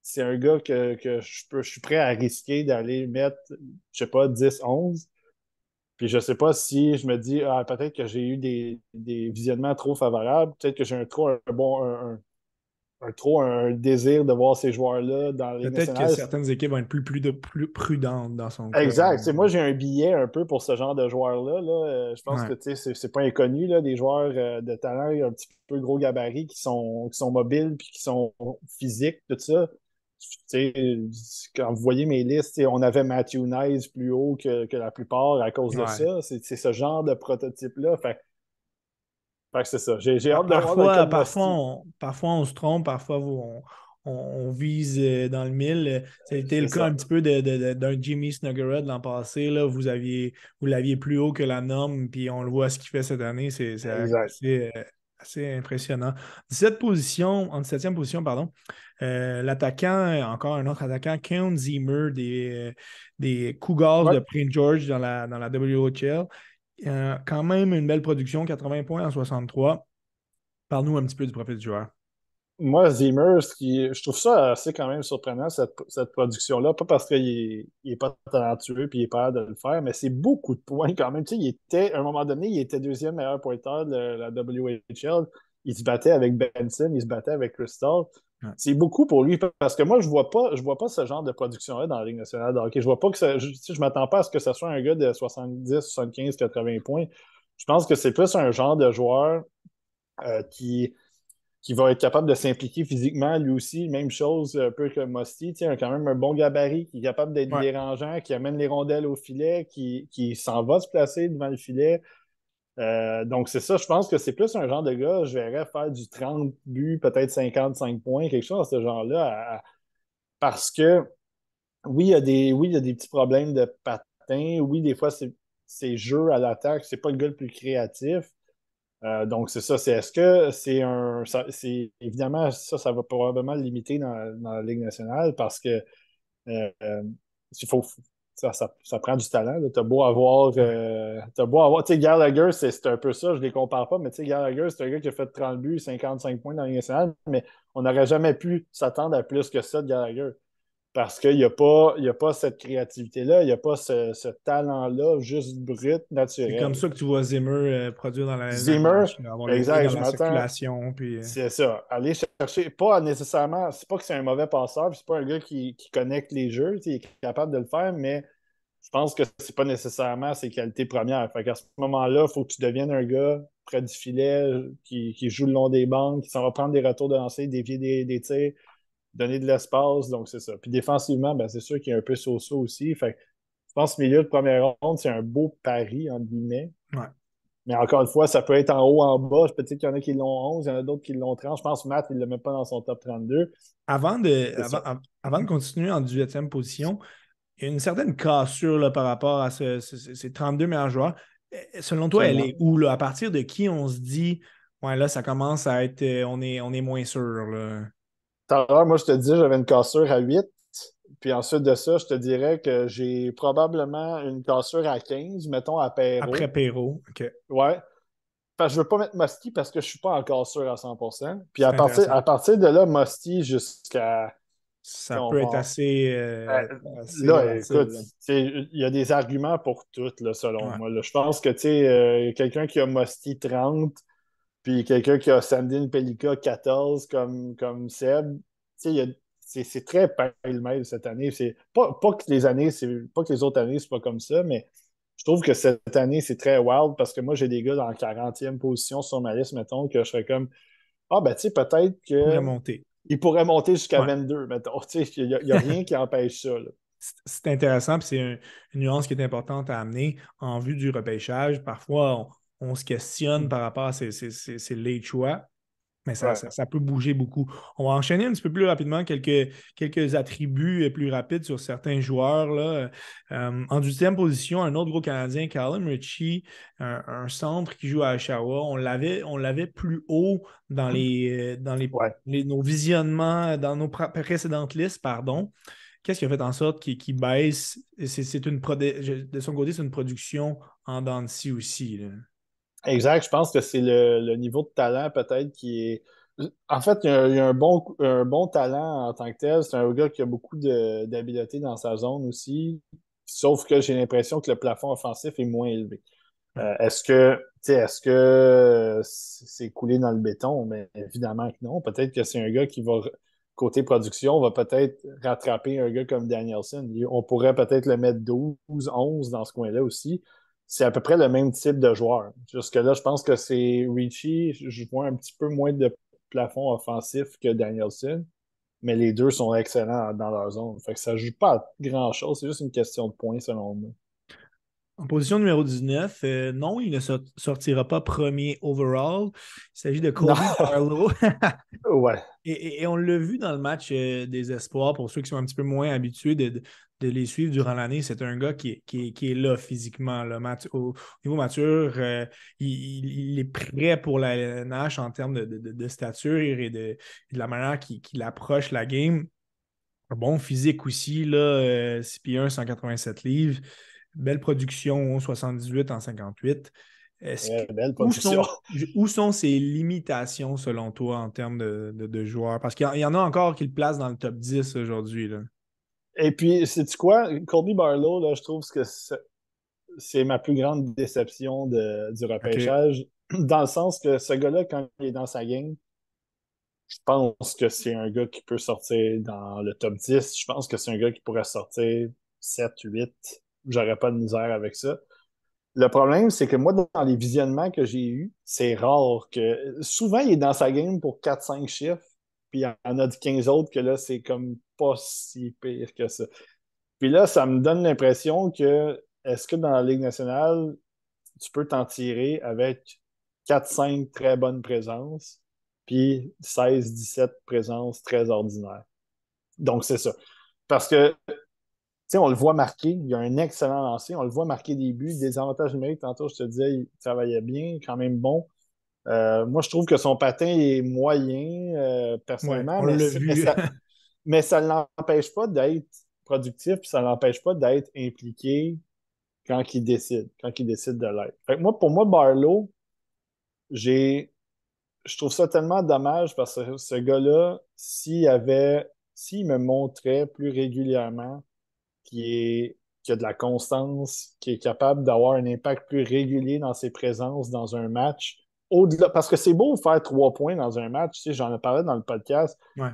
c'est un gars que, je, peux, je suis prêt à risquer d'aller mettre, je sais pas, 10, 11. Puis je sais pas si je me dis, ah, peut-être que j'ai eu des, visionnements trop favorables, peut-être que j'ai un trop un bon, un, trop un désir de voir ces joueurs-là dans les Peut-être que certaines équipes vont être plus, plus, de, plus prudentes dans son cas. Exact. moi, j'ai un billet un peu pour ce genre de joueurs-là. Là. Euh, je pense que c'est, c'est pas inconnu, là, des joueurs euh, de talent un petit peu gros gabarit qui sont, qui sont mobiles puis qui sont physiques, tout ça quand vous voyez mes listes, on avait Matthew Nice plus haut que, la plupart à cause de ça. C'est ce genre de prototype-là. Fait, c'est ça. J'ai hâte de parfois, voir. Parfois on, parfois, on se trompe, parfois on, vise euh, dans le mille. C'était le cas un petit peu d'un Jimmy Snuggerud l'an passé. Là. Vous l'aviez vous plus haut que la norme, puis on le voit ce qu'il fait cette année. C'est assez, euh, assez impressionnant. 17 position, en 17e position, pardon. Euh, l'attaquant, encore un autre attaquant, Ken Zimmer des, des Cougars de Prince George dans la, dans la WHL. Euh, quand même une belle production, 80 points en 63. Parle-nous un petit peu du profil du joueur. moi, Zimmer, je trouve ça assez quand même surprenant, cette, production-là. Pas parce qu'il n'est pas talentueux et il est pas de le faire, mais c'est beaucoup de points quand même. Tu sais, il était, à un moment donné, il était deuxième meilleur pointeur de la WHL. Il se battait avec Benson, il se battait avec Crystal. C'est beaucoup pour lui parce que moi, je vois pas, je vois pas ce genre de production-là dans la Ligue nationale de hockey. Je vois pas que ça, je, je m'attends pas à ce que ce soit un gars de 70, 75, 80 points. Je pense que c'est plus un genre de joueur euh, qui, qui va être capable de s'impliquer physiquement lui aussi. Même chose un peu que Musty, a quand même un bon gabarit, qui est capable d'être dérangeant, qui amène les rondelles au filet, qui, qui s'en va se placer devant le filet. Euh, donc, c'est ça. Je pense que c'est plus un genre de gars, je verrais faire du 30 buts, peut-être 55 points, quelque chose dans ce genre-là. Parce que, oui, il y, a des, oui, il y a des petits problèmes de patin. Oui, des fois, c'est jeu à l'attaque. C'est pas le gars le plus créatif. Euh, donc, c'est ça. C'est est-ce que c'est un. C'est, évidemment, ça, ça va probablement le limiter dans, la Ligue nationale parce que euh, il faut, ça, prend du talent. T'as beau avoir. Euh, beau avoir. Tu sais, Gallagher, c'est un peu ça, je ne les compare pas, mais tu sais, Gallagher, c'est un gars qui a fait 30 buts, 55 points dans nationale, mais on n'aurait jamais pu s'attendre à plus que ça de Gallagher. Parce qu'il n'y a, pas, a pas cette créativité-là, il n'y a pas ce, talent-là, juste brut, naturel. C'est comme ça que tu vois Zimmer euh, produire dans la Zimmer, exact, dans la circulation. Puis... Euh. C'est ça. Aller chercher, pas nécessairement, c'est pas que c'est un mauvais passeur, c'est pas un gars qui, connecte les jeux, il est capable de le faire, mais je pense que c'est pas nécessairement ses qualités premières. Fait qu'à ce moment-là, il faut que tu deviennes un gars près du filet, qui, joue le long des bandes, qui s'en va prendre des retours de lancer, dévier des, des tirs donner de l'espace, donc c'est ça. Puis défensivement, ben, c'est sûr qu'il y a un peu so-so aussi. Fait je pense que milieu de première ronde, c'est un beau pari, entre guillemets. Mais encore une fois, ça peut être en haut, en bas. Peut-être qu'il y en a qui l'ont 11, il y en a d'autres qui l'ont 30. Je pense que Matt, il ne l'a même pas dans son top 32. Avant de, avant, de continuer en 18e position, il y a une certaine cassure là, par rapport à ces 32 meilleurs joueurs. Eh, selon toi, elle est où? Là? À partir de qui on se dit, ouais, là, ça commence à être, euh, on est, on est moins sûr. Là moi, je te dis, j'avais une cassure à 8. Puis ensuite de ça, je te dirais que j'ai probablement une cassure à 15, mettons à Perrault. Après Perrault, OK. Ouais. Enfin, je ne veux pas mettre Musty parce que je ne suis pas en cassure à 100%. Puis à partir, à partir de là, Musty jusqu'à. Ça peut être assez. Euh, là, écoute, il y a des arguments pour tout, là, selon moi. Je pense que euh, quelqu'un qui a Musty 30, puis quelqu'un qui a Sandine Pelika 14 comme, comme Seb, c'est très pêle cette année. C'est pas, pas que les années, pas que les autres années, c'est pas comme ça, mais je trouve que cette année, c'est très wild parce que moi, j'ai des gars dans la 40e position sur ma liste, mettons, que je serais comme Ah, ben, tu sais, peut-être que. Il pourrait monter. Il pourrait monter jusqu'à 22, mettons. Il n'y a, rien qui empêche ça. C'est intéressant, puis c'est une nuance qui est importante à amener en vue du repêchage. Parfois, on, se questionne par rapport à ces, ces, choix. Mais ça, ça, peut bouger beaucoup. On va enchaîner un petit peu plus rapidement quelques, quelques attributs euh, plus rapides sur certains joueurs. Là. Euh, en deuxième position, un autre gros Canadien, Callum Ritchie, un, centre qui joue à Oshawa. On l'avait, on l'avait plus haut dans, les, euh, dans les, nos visionnements, dans nos précédentes listes, pardon. Qu'est-ce qui a fait en sorte qu'il baisse? C'est, une de son côté, c'est une production en dents de aussi. Là. Exact. Je pense que c'est le, niveau de talent peut-être qui est. En fait, il y a, un, bon, un bon talent en tant que tel. C'est un gars qui a beaucoup d'habileté dans sa zone aussi. Sauf que j'ai l'impression que le plafond offensif est moins élevé. Euh, est-ce que est-ce que c'est coulé dans le béton? Mais évidemment que non. Peut-être que c'est un gars qui va, côté production, va peut-être rattraper un gars comme Danielson. On pourrait peut-être le mettre 12, 11 dans ce coin-là aussi c'est à peu près le même type de joueur. Jusque-là, je pense que c'est Richie. Je vois un petit peu moins de plafond offensif que Danielson, mais les deux sont excellents dans leur zone. Fait que ça ne joue pas grand-chose. C'est juste une question de points, selon moi. En position numéro 19, euh, non, il ne sortira pas premier overall. Il s'agit de Cody Carlo. <laughs> ouais. Et, on l'a vu dans le match euh, des espoirs, pour ceux qui sont un petit peu moins habitués de, les suivre durant l'année, c'est un gars qui, est là physiquement. Au, niveau mature, euh, il, est prêt pour la nage en termes de, stature et de, la manière qu'il approche la game. Un bon physique aussi, là, 6 pieds 1, 187 livres. Belle production, 78 en 58. où, sont, où, sont, ses limitations selon toi en termes de, de, joueurs? Parce qu'il y, en a encore qui le placent dans le top 10 aujourd'hui. Et puis, c'est quoi? Colby Barlow, là, je trouve que c'est ma plus grande déception de, du repêchage. <clears throat> Dans le sens que ce gars-là, quand il est dans sa game, je pense que c'est un gars qui peut sortir dans le top 10. Je pense que c'est un gars qui pourrait sortir 7, 8. J'aurais pas de misère avec ça. Le problème, c'est que moi, dans les visionnements que j'ai eus, c'est rare que. Souvent, il est dans sa game pour 4-5 chiffres, puis il y en a 15 autres que là, c'est comme pas si pire que ça. Puis là, ça me donne l'impression que est-ce que dans la Ligue nationale, tu peux t'en tirer avec 4-5 très bonnes présences, puis 16-17 présences très ordinaires? Donc, c'est ça. Parce que on le voit marquer, il a un excellent lancé, on le voit marquer des buts, des avantages numériques. Tantôt, je te disais, il travaillait bien, quand même bon. Euh, moi, je trouve que son patin est moyen, euh, personnellement, mais, ça, <laughs> ne l'empêche pas d'être productif, puis ça ne l'empêche pas d'être impliqué quand il décide, quand il décide de l'être. Moi, pour moi, Barlow, j'ai. Je trouve ça tellement dommage parce que ce gars-là, s'il avait, s'il me montrait plus régulièrement qui, est, a de la constance, qui est capable d'avoir un impact plus régulier dans ses présences dans un match. Au-delà, parce que c'est beau faire trois points dans un match, tu sais, j'en ai parlé dans le podcast. Ouais.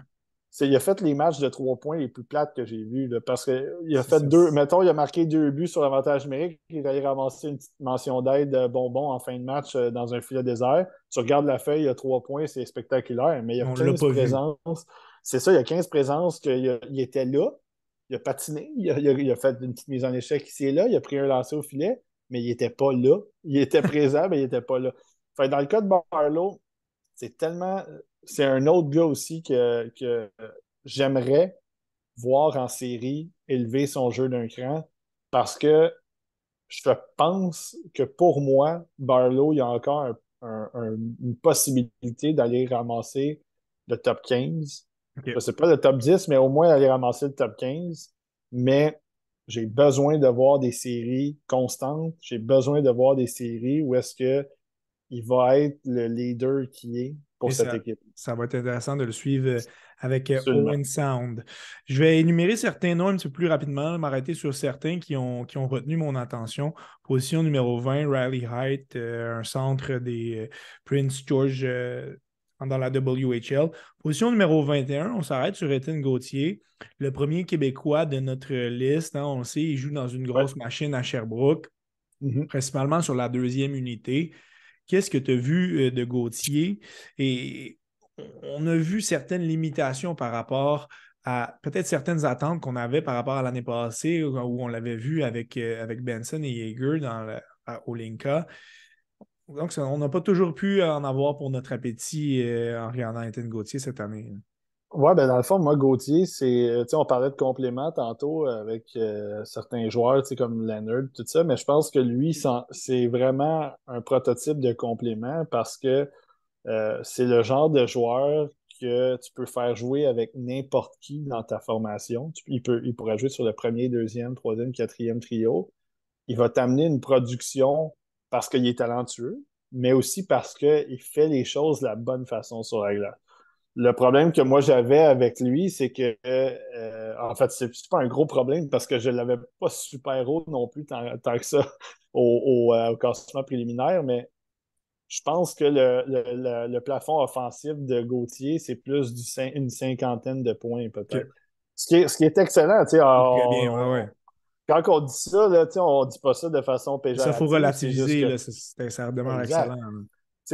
il a fait les matchs de trois points les plus plates que j'ai vus. Parce qu'il a fait deux, mettons, il a marqué deux buts sur l'avantage numérique, il a ramassé une petite mention d'aide de bonbon en fin de match euh, dans un filet désert. Tu regardes la feuille, il y a trois points, c'est spectaculaire, mais il y a 15 présences. C'est ça, il y a 15 présences qu'il était là, il a patiné, il a, fait une petite mise en échec ici et là, il a pris un lancer au filet, mais il n'était pas là. Il était <laughs> présent, mais il n'était pas là. dans le cas de Barlow, c'est tellement. C'est un autre gars aussi que, que j'aimerais voir en série élever son jeu d'un cran parce que je pense que pour moi, Barlow, il y a encore une possibilité d'aller ramasser le top 15 ne sais pas le top 10, mais au moins aller ramasser le top 15. Mais j'ai besoin de voir des séries constantes. J'ai besoin de voir des séries où est-ce que il va être le leader qui est pour cette équipe. Ça va être intéressant de le suivre euh, avec euh, Owen Sound. Je vais énumérer certains noms un petit peu plus rapidement, m'arrêter sur certains qui ont, qui ont retenu mon attention. Position numéro 20, Riley Height, euh, un centre des Prince George dans la WHL. Position numéro 21, on s'arrête sur Étienne Gauthier, le premier Québécois de notre liste. Hein, on le sait, il joue dans une grosse machine à Sherbrooke, mm-hmm. principalement sur la deuxième unité. Qu'est-ce que tu as vu euh, de Gauthier? Et on a vu certaines limitations par rapport à peut-être certaines attentes qu'on avait par rapport à l'année passée, où on l'avait vu avec, euh, avec Benson et Yeager dans à Olinka. Donc, on n'a pas toujours pu en avoir pour notre appétit euh, en regardant Étienne Gauthier cette année. Oui, ben dans le fond, moi, Gauthier, c'est. Euh, on parlait de complément tantôt avec euh, certains joueurs comme Leonard, tout ça, mais je pense que lui, c'est vraiment un prototype de complément parce que c'est le genre de joueur que tu peux faire jouer avec n'importe qui dans ta formation. il, peut, il pourrait jouer sur le premier, deuxième, troisième, quatrième trio. Il va t'amener une production parce qu'il est talentueux, mais aussi parce qu'il fait les choses de la bonne façon sur la glace. Le problème que moi j'avais avec lui, c'est que, euh, en fait, c'est pas un gros problème parce que je ne l'avais pas super haut non plus tant, que ça <laughs> au, euh, classement préliminaire, mais je pense que le, plafond offensif de Gauthier, c'est plus d'une cinquantaine de points peut-être. Ce, qui est, ce qui est excellent. Tu sais, quand on dit ça, là, on ne dit pas ça de façon péjorative. Ça, faut relativiser, c'est ça demande excellent.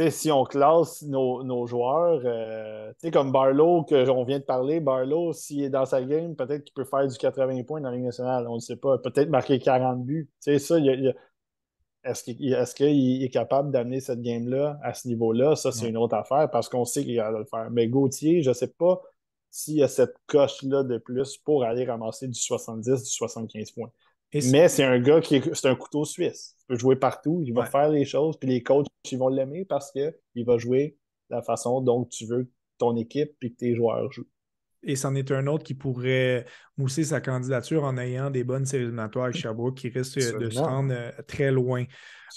si on classe nos, joueurs, euh, comme Barlow, que on vient de parler, Barlow, s'il est dans sa game, peut-être qu'il peut faire du 80 points dans la Ligue nationale. On ne sait pas. Peut-être marquer 40 buts. ça, est-ce qu'il est, capable d'amener cette game-là à ce niveau-là? Ça, c'est une autre affaire parce qu'on sait qu'il va le faire. Mais Gauthier, je ne sais pas s'il y a cette coche-là de plus pour aller ramasser du 70, du 75 points. Mais c'est un gars qui est, c'est un couteau suisse. Il peut jouer partout, il va faire les choses, puis les coachs ils vont l'aimer parce qu'il va jouer la façon dont tu veux que ton équipe et que tes joueurs jouent. Et c'en est un autre qui pourrait mousser sa candidature en ayant des bonnes séries éliminatoires avec Sherbrooke qui risque de se rendre euh, très loin.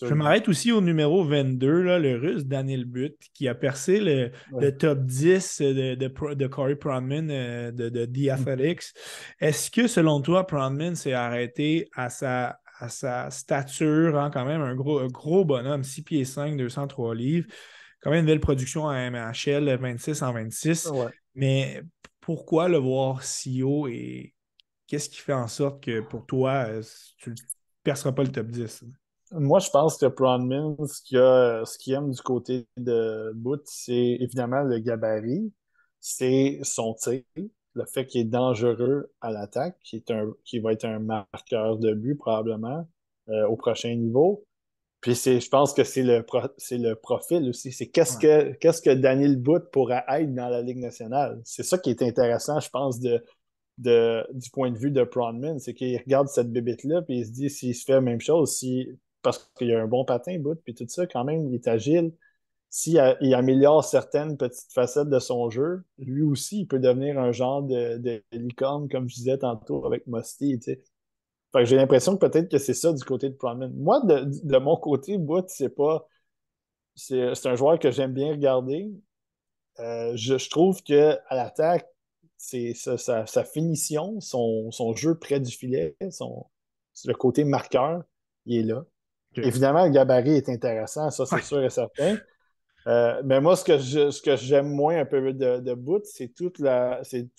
Je m'arrête aussi au numéro 22, là, le russe Daniel Butt, qui a percé le, top 10 de, de, Corey Pronman euh, de, de The Athletics. Est-ce que, selon toi, Pronman s'est arrêté à sa, à sa stature, hein, quand même un gros, gros bonhomme, 6 pieds 5, 203 livres, quand même une belle production à MHL, 26 en 26. Mais pourquoi le voir si haut et qu'est-ce qui fait en sorte que pour toi, euh, tu ne perceras pas le top 10? Moi, je pense que Pronman, ce qu'il aime du côté de Boot, c'est évidemment le gabarit, c'est son tir, le fait qu'il est dangereux à l'attaque, qui, qui va être un marqueur de but probablement euh, au prochain niveau. Puis je pense que c'est le, le profil aussi. C'est qu'est-ce que qu'est-ce que Daniel Boot pourrait être dans la Ligue nationale? C'est ça qui est intéressant, je pense, de, de, du point de vue de Pronman. C'est qu'il regarde cette bébête-là, puis il se dit s'il se fait la même chose, si, parce qu'il a un bon patin, Boot, puis tout ça, quand même, il est agile. S'il il améliore certaines petites facettes de son jeu, lui aussi, il peut devenir un genre de, de licorne, comme je disais tantôt avec Musty. Tu sais j'ai l'impression que peut-être que c'est ça du côté de Pronman. Moi, de, mon côté, Boot, c'est pas. C'est un joueur que j'aime bien regarder. Euh, je, trouve qu'à l'attaque, c'est sa, finition, son, jeu près du filet, son, le côté marqueur, il est là. Évidemment, le gabarit est intéressant, ça c'est sûr et certain. Euh, mais moi, ce que ce que j'aime moins un peu de, de Boot, c'est tout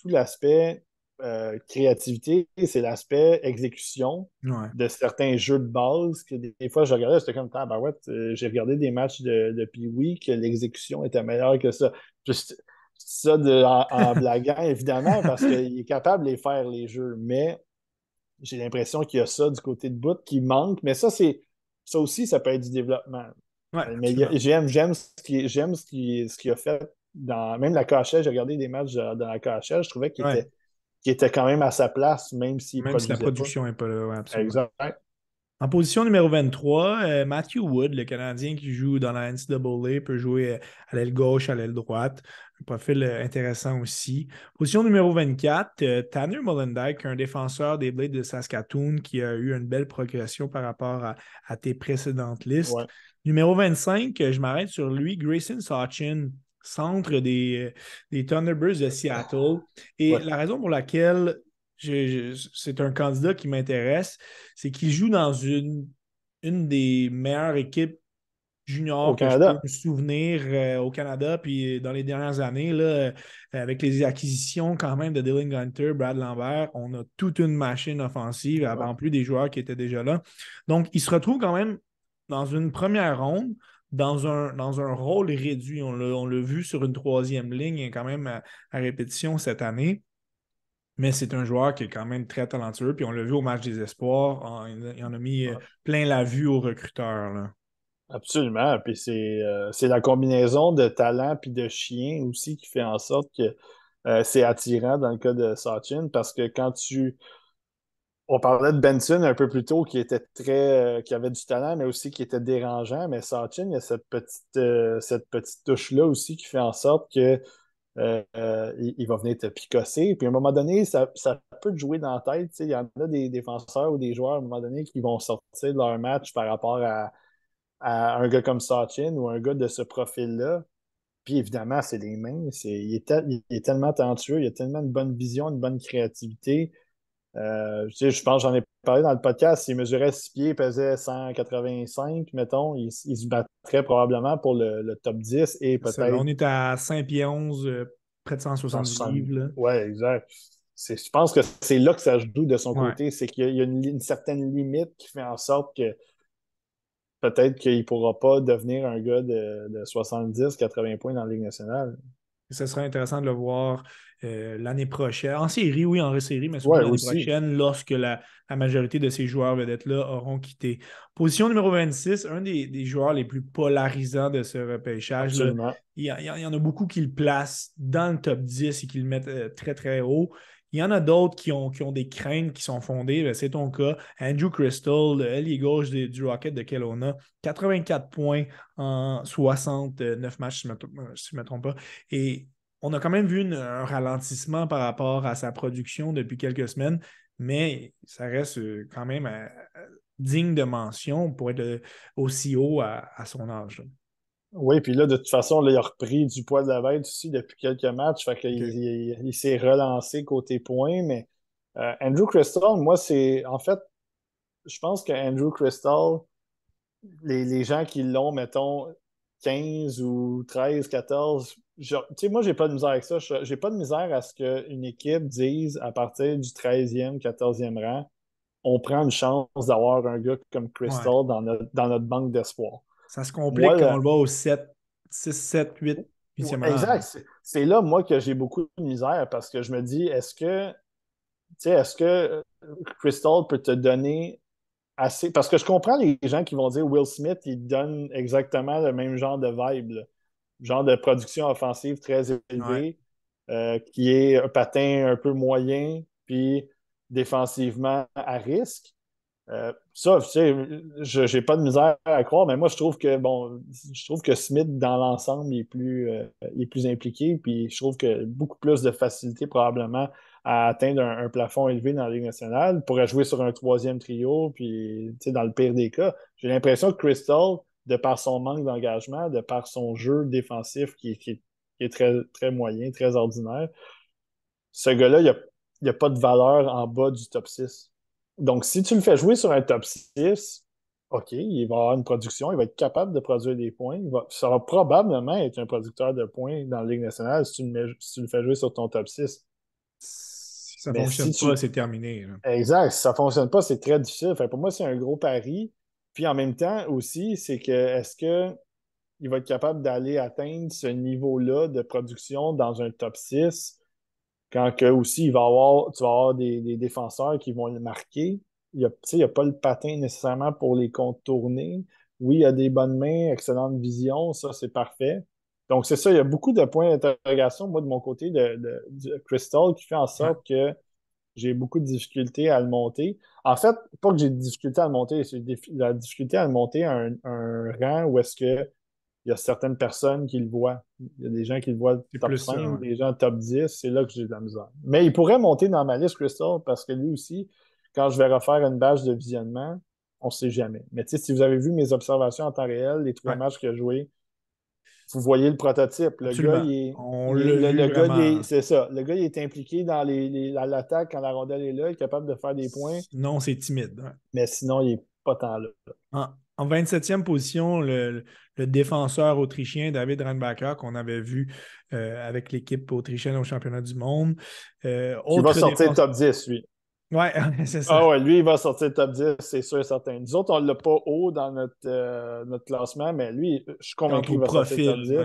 l'aspect euh, créativité, c'est l'aspect exécution de certains jeux de base que des, fois je regardais, c'était comme ah, ben ouais, euh, j'ai regardé des matchs de, de Pee-Wee que l'exécution était meilleure que ça. Juste ça de, en, <laughs> blaguant, évidemment, parce qu'il est capable de les faire les jeux, mais j'ai l'impression qu'il y a ça du côté de bout qui manque, mais ça, c'est ça aussi, ça peut être du développement. mais j'aime, j'aime ce qu'il ce qui, a fait dans même la KHL, j'ai regardé des matchs dans la KHL, je trouvais qu'il était qui était quand même à sa place, même si, même si la production n'est pas là. absolument. En position numéro 23, euh, Matthew Wood, le Canadien qui joue dans la NCAA, peut jouer euh, à l'aile gauche, à l'aile droite. Un profil euh, intéressant aussi. Position numéro 24, Tanner Molendyk, un défenseur des Blades de Saskatoon qui a eu une belle progression par rapport à, tes précédentes listes. Numéro 25, je m'arrête sur lui, Grayson Sachin, centre des, des Thunderbirds de Seattle. Et la raison pour laquelle c'est un candidat qui m'intéresse, c'est qu'il joue dans une, une des meilleures équipes juniors que je peux me souvenir euh, au Canada, puis dans les dernières années, là, euh, avec les acquisitions quand même de Dylan Gunter, Brad Lambert, on a toute une machine offensive, en plus des joueurs qui étaient déjà là. Donc, il se retrouve quand même dans une première ronde dans un, dans un rôle réduit. On l'a vu sur une troisième ligne quand même à, répétition cette année. Mais c'est un joueur qui est quand même très talentueux. Puis on l'a vu au match des espoirs. il, en a mis euh, plein la vue aux recruteurs. Absolument. Puis euh, c'est la combinaison de talent puis de chien aussi qui fait en sorte que euh, c'est attirant dans le cas de Sachin parce que quand tu on parlait de Benson un peu plus tôt qui était très euh, qui avait du talent, mais aussi qui était dérangeant. Mais Sachin, il y a cette petite, euh, cette petite touche-là aussi qui fait en sorte que euh, il, va venir te picosser. Puis à un moment donné, ça, peut te jouer dans la tête. Il y en a des défenseurs ou des joueurs à un moment donné qui vont sortir de leur match par rapport à, un gars comme Sachin ou un gars de ce profil-là. Puis évidemment, c'est les mains. il, est il, est tellement talentueux, il a tellement de bonne vision, une bonne créativité. Euh, je pense, j'en ai parlé dans le podcast, s'il mesurait 6 pieds, pesait 185, mettons, il, se battrait probablement pour le, top 10 et peut-être. On est à 5 pieds 11, euh, près de 170 livres. Oui, exact. Je pense que c'est là que ça joue de son côté, c'est qu'il y a, une, certaine limite qui fait en sorte que peut-être qu'il ne pourra pas devenir un gars de, de 70-80 points dans la Ligue nationale. Ce serait intéressant de le voir euh, l'année prochaine. En série, oui, en série, mais surtout l'année prochaine, lorsque la, majorité de ces joueurs vedettes-là auront quitté. Position numéro 26, un des, joueurs les plus polarisants de ce repêchage. il, y en a beaucoup qui le placent dans le top 10 et qui le mettent euh, très, très haut. Il y en a d'autres qui ont, qui ont des craintes qui sont fondées. Ben, c'est ton cas. Andrew Crystal, l'allié gauche du Rocket de Kelowna, 84 points en 69 matchs, si je ne me, trompe pas. Et on a quand même vu un ralentissement par rapport à sa production depuis quelques semaines, mais ça reste euh, quand même euh, digne de mention pour être aussi haut à, son âge. Oui, puis là, de toute façon, là, il a repris du poids de la bête aussi depuis quelques matchs. Fait il, s'est relancé côté points. Mais Andrew Crystal, moi, c'est en fait, je pense que Andrew Crystal, les, gens qui l'ont, mettons, 15 ou 13, 14, tu sais, moi, j'ai pas de misère avec ça. J'ai pas de misère à ce qu'une équipe dise à partir du 13e, 14e rang, on prend une chance d'avoir un gars comme Crystal dans, notre, dans notre banque d'espoir. Ça se complique quand on le voit au 7, 6, 7, 8, 8e rang. Exact. C'est là, moi, que j'ai beaucoup de misère parce que je me dis, est-ce que, est-ce que Crystal peut te donner parce que je comprends les gens qui vont dire Will Smith, il donne exactement le même genre de vibe, genre de production offensive très élevée, euh, qui est un patin un peu moyen, puis défensivement à risque. Euh, ça, tu sais, je pas de misère à croire, mais moi, je trouve que, bon, je trouve que Smith, dans l'ensemble, est plus, euh, est plus impliqué, puis je trouve que beaucoup plus de facilité, probablement, à atteindre un, plafond élevé dans la Ligue nationale, pourrait jouer sur un troisième trio, puis dans le pire des cas. J'ai l'impression que Crystal, de par son manque d'engagement, de par son jeu défensif qui, est très, très moyen, très ordinaire, ce gars-là, il n'y a, pas de valeur en bas du top 6. Donc, si tu le fais jouer sur un top 6, OK, il va avoir une production, il va être capable de produire des points. Il, va, ça va probablement être un producteur de points dans la Ligue nationale si tu, si tu le fais jouer sur ton top 6 ça ne fonctionne pas, c'est terminé. Exact. Si ça ne fonctionne pas, c'est très difficile. pour moi, c'est un gros pari. Puis en même temps aussi, c'est que est-ce qu'il va être capable d'aller atteindre ce niveau-là de production dans un top 6 quand que aussi il va avoir, tu vas avoir des, défenseurs qui vont le marquer. Il n'y a, pas le patin nécessairement pour les contourner. Oui, il y a des bonnes mains, excellente vision, ça c'est parfait. Donc, c'est ça, il y a beaucoup de points d'interrogation, moi, de mon côté, de, Crystal, qui fait en sorte que j'ai beaucoup de difficultés à le monter. En fait, pas que j'ai de difficultés à le monter, c'est la difficulté à le monter à un, rang où est-ce que il y a certaines personnes qui le voient. Il y a des gens qui le voient top 5, des gens top 10, c'est là que j'ai de la misère. Mais il pourrait monter dans ma liste, Crystal, parce que lui aussi, quand je vais refaire une bâche de visionnement, on ne sait jamais. Mais tu sais, si vous avez vu mes observations en temps réel, les trois matchs qu'il a joués, vous voyez le prototype. Le gars, il est. le, gars, c'est ça. Le gars, il est impliqué dans l'attaque quand la rondelle est là, il est capable de faire des points. Non, c'est timide. Mais sinon, il n'est pas tant là. En, 27e position, le, défenseur autrichien David Reinbacher, qu'on avait vu euh, avec l'équipe autrichienne au championnat du monde. Euh, il va sortir top 10, lui. Ouais, <laughs> c'est ça. Ah ouais, lui, il va sortir top 10, c'est sûr et certain. Nous autres, on ne l'a pas haut dans notre, euh, notre classement, mais lui, je suis convaincu qu'il va sortir top 10.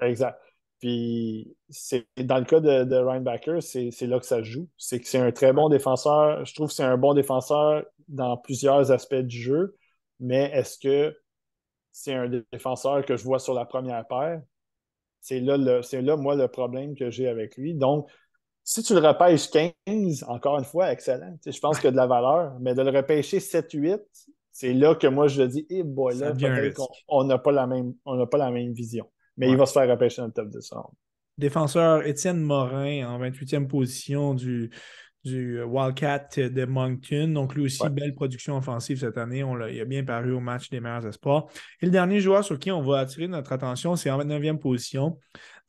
Exact. Puis, c'est, dans le cas de, de Ryan Backer, c'est, là que ça joue. C'est que c'est un très bon défenseur. Je trouve que c'est un bon défenseur dans plusieurs aspects du jeu, mais est-ce que c'est un défenseur que je vois sur la première paire? C'est là, le, c'est là, moi, le problème que j'ai avec lui. Donc, si tu le repêches 15, encore une fois, excellent. je pense qu'il y a de la valeur, mais de le repêcher 7-8, c'est là que moi je dis, eh boy, là, on n'a pas, la même, pas la même vision. Mais il va se faire repêcher dans le top 10. Défenseur Étienne Morin en 28e position du, du Wildcat de Moncton. Donc, lui aussi, belle production offensive cette année. On il a bien paru au match des meilleurs espoirs. Et le dernier joueur sur qui on va attirer notre attention, c'est en 29e position.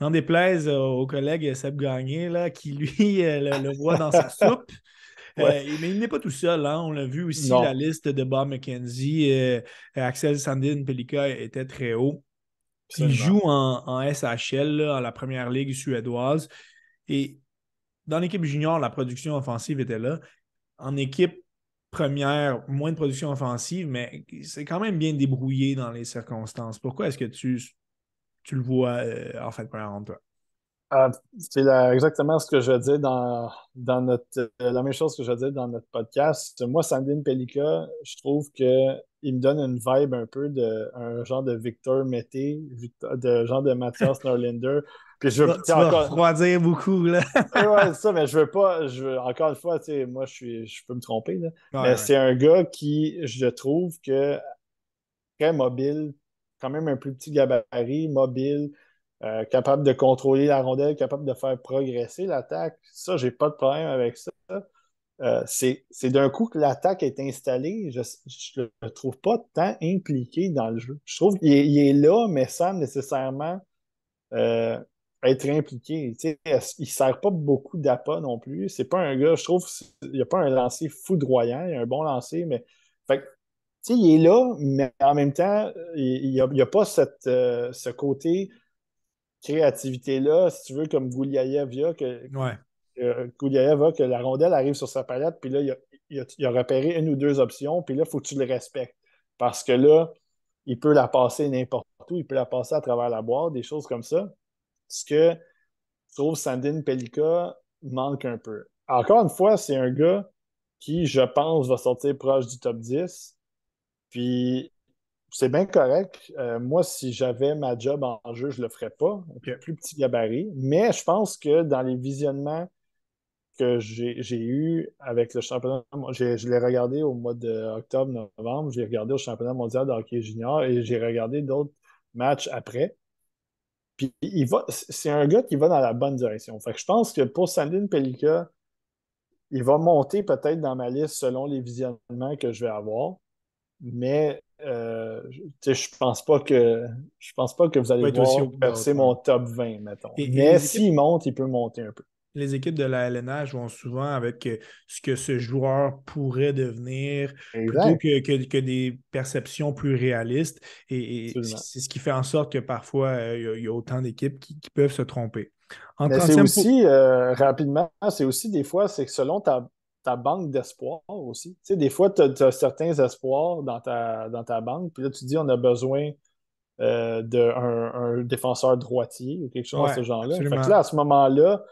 N'en déplaise euh, au collègue Seb Gagné, là, qui lui <laughs> euh, le, voit dans sa soupe. <laughs> Euh, mais il n'est pas tout seul. Hein. On l'a vu aussi, la liste de Bob McKenzie. Axel Sandin Pelika était très haut. Il joue en, en SHL, là, en la première ligue suédoise. Et dans l'équipe junior, la production offensive était là. En équipe première, moins de production offensive, mais c'est quand même bien débrouillé dans les circonstances. Pourquoi est-ce que tu, tu le vois euh, en fait première toi? Euh, c'est exactement ce que je dis dans, dans notre. Euh, la même chose que je dis dans notre podcast. Moi, Sandine Pelika, je trouve qu'il me donne une vibe un peu de un genre de Victor Mété, de genre de Mathias <laughs> Norlinder. Puis je veux, tu encore... refroidir beaucoup, là. <laughs> ouais, c'est ça, mais je veux pas. Je veux, encore une fois, tu sais, moi, je, suis, je peux me tromper, là. mais c'est un gars qui, je trouve que très mobile, quand même un plus petit gabarit, mobile, euh, capable de contrôler la rondelle, capable de faire progresser l'attaque. Ça, j'ai pas de problème avec ça. Euh, c'est d'un coup que l'attaque est installée, je ne le trouve pas tant impliqué dans le jeu. Je trouve qu'il est, là, mais sans nécessairement euh, être impliqué. il ne sert pas beaucoup d'appât non plus. C'est pas un gars, je trouve, il n'y a pas un lancer foudroyant, il y a un bon lancer, mais fait, il est là, mais en même temps, il n'y a, pas cette, euh, ce côté créativité-là, si tu veux, comme Gouliayev a, que, ouais. que la rondelle arrive sur sa palette, puis là, il a, repéré une ou deux options, puis là, il faut que tu le respectes. Parce que là, il peut la passer n'importe où, il peut la passer à travers la boîte, des choses comme ça. Ce que je trouve Sandine Pelika manque un peu. Encore une fois, c'est un gars qui, je pense, va sortir proche du top 10. Puis c'est bien correct. Euh, moi, si j'avais ma job en jeu, je ne le ferais pas. Un plus petit gabarit. Mais je pense que dans les visionnements que j'ai eu avec le championnat, je l'ai regardé au mois d'octobre-novembre, j'ai regardé au championnat mondial de hockey junior et j'ai regardé d'autres matchs après. Puis il va, c'est un gars qui va dans la bonne direction. Fait que je pense que pour Sandine Pelika, il va monter peut-être dans ma liste selon les visionnements que je vais avoir. Mais euh, je pense pas que je pense pas que vous allez voir percer mon top 20, mettons. Mais s'il monte, il peut monter un peu. Les équipes de la LNH vont souvent avec euh, ce que ce joueur pourrait devenir plutôt que, que, des perceptions plus réalistes. Et, c'est ce qui fait en sorte que parfois, euh, il y, a autant d'équipes qui, peuvent se tromper. c'est aussi, rapidement, c'est aussi des fois, c'est que selon ta, ta banque d'espoir aussi. Tu sais, des fois, tu as, certains espoirs dans ta, dans ta banque, puis là, tu dis on a besoin euh, d'un un défenseur droitier ou quelque chose de ce genre-là. Fait que là, à ce moment-là,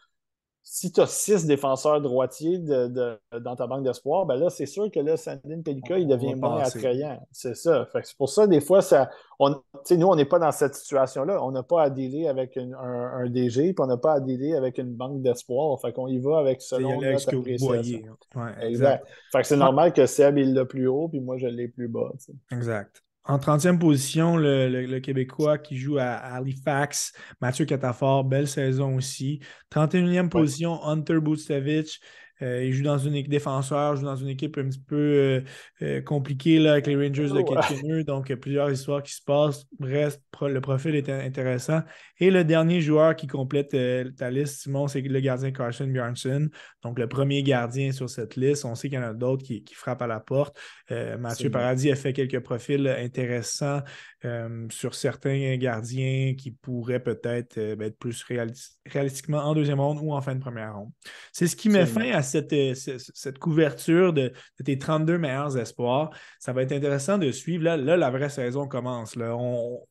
si tu as six défenseurs droitiers de, dans ta banque d'espoir, ben là, c'est sûr que là, Sandine Pelika, il devient moins attrayant. C'est ça. c'est pour ça, des fois, ça, on, nous, on n'est pas dans cette situation-là. On n'a pas à dealer avec un, DG, puis on n'a pas à dealer avec une banque d'espoir. Fait qu'on y va avec selon notre appréciation. Ouais, exact. Fait que c'est normal que Seb, il l'a plus haut, puis moi, je l'ai plus bas. Exact. En 30e position, le, Québécois qui joue à Halifax, Mathieu Catafort, belle saison aussi. 31e position, Hunter Butstavich. Euh, il joue dans une équipe défenseur, joue dans une équipe un petit peu euh, euh, compliquée là, avec les Rangers de Kitchener. Donc, il y a plusieurs histoires qui se passent. Bref, le profil est intéressant. Et le dernier joueur qui complète ta liste, Simon, c'est le gardien Carson Bjornsson. Donc, le premier gardien sur cette liste. On sait qu'il y en a d'autres qui, frappent à la porte. Mathieu Paradis a fait quelques profils intéressants sur certains gardiens qui pourraient peut-être être plus réalistiquement en deuxième ronde ou en fin de première ronde. C'est ce qui met fin à euh, cette, couverture de, tes 32 meilleurs espoirs. Ça va être intéressant de suivre. Là, la vraie saison commence. Là. On,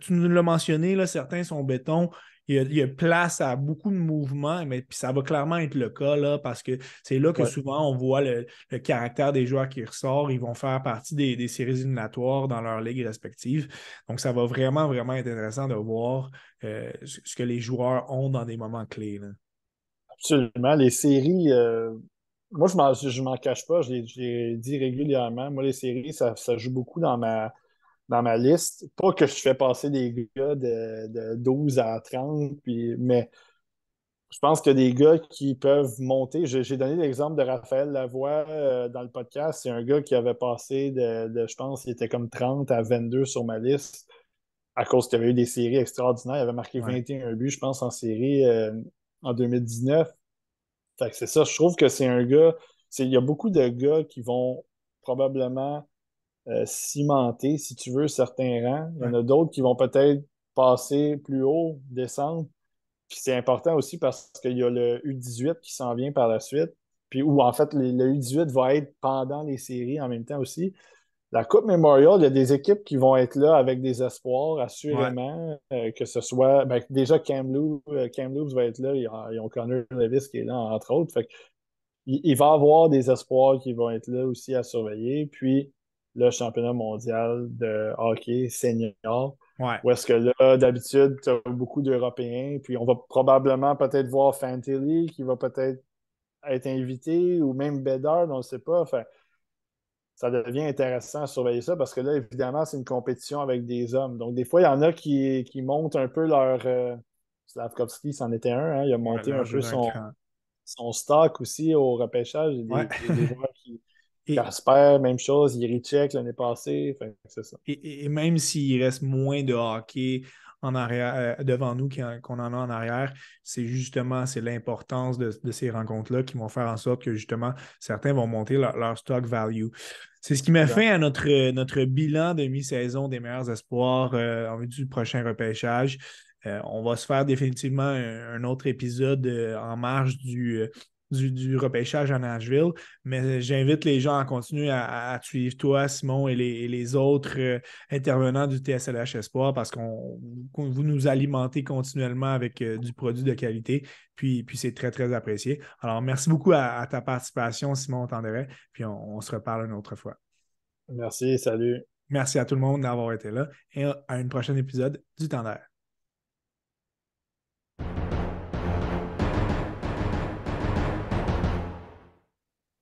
tu nous l'as mentionné, là, certains sont béton. Il y, a, place à beaucoup de mouvements, mais puis ça va clairement être le cas là, parce que c'est là que souvent on voit le, caractère des joueurs qui ressort. Ils vont faire partie des, séries éliminatoires dans leurs ligues respectives. Donc, ça va vraiment, vraiment être intéressant de voir euh, ce que les joueurs ont dans des moments clés. Absolument. Les séries, euh, moi, je ne m'en cache pas, je l'ai dit régulièrement. Moi, les séries, ça, joue beaucoup dans ma, dans ma liste. Pas que je fais passer des gars de, 12 à 30, puis, mais je pense que des gars qui peuvent monter. J'ai donné l'exemple de Raphaël Lavoie euh, dans le podcast. C'est un gars qui avait passé de, je pense, il était comme 30 à 22 sur ma liste à cause qu'il avait eu des séries extraordinaires. Il avait marqué 21 buts, je pense, en série. Euh, en 2019. Fait que c'est ça, je trouve que c'est un gars. Il y a beaucoup de gars qui vont probablement euh, cimenter, si tu veux, certains rangs. Il y en a d'autres qui vont peut-être passer plus haut, descendre. Puis c'est important aussi parce qu'il y a le U18 qui s'en vient par la suite. Puis où en fait, le U18 va être pendant les séries en même temps aussi. La Coupe Memorial, il y a des équipes qui vont être là avec des espoirs, assurément, euh, que ce soit. Ben, déjà, Kamloops, euh, va être là. Ils ont, Connor Levis qui est là, entre autres. Fait il, va y avoir des espoirs qui vont être là aussi à surveiller. Puis le championnat mondial de hockey senior. Ouais. Où est-ce que là, d'habitude, tu as beaucoup d'Européens. Puis on va probablement peut-être voir Fantilly qui va peut-être être invité ou même Bedard, on ne sait pas. Enfin, ça devient intéressant à surveiller ça parce que là, évidemment, c'est une compétition avec des hommes. Donc, des fois, il y en a qui, qui montent un peu leur. Euh, Slavkovski, c'en était un. Hein, il a monté un peu son, son, stock aussi au repêchage. Il y a des, joueurs qui. Casper, même chose, Yerichek l'année passée. c'est ça. Et, et même s'il reste moins de hockey en arrière, euh, devant nous qu'on en a en arrière, c'est justement c'est l'importance de, ces rencontres-là qui vont faire en sorte que justement certains vont monter leur, stock value. C'est ce qui met fin à notre, notre bilan de mi-saison des meilleurs espoirs euh, en vue du prochain repêchage. Euh, on va se faire définitivement un, autre épisode en marge du, du, repêchage à Nashville. Mais j'invite les gens à continuer à, suivre toi, Simon, et les, autres euh, intervenants du TSLH Espoir parce qu'on vous nous alimentez continuellement avec euh, du produit de qualité. Puis, puis c'est très, très apprécié. Alors, merci beaucoup à, ta participation, Simon Tanderet. Puis on, se reparle une autre fois. Merci, salut. Merci à tout le monde d'avoir été là et à un prochain épisode du Tendère.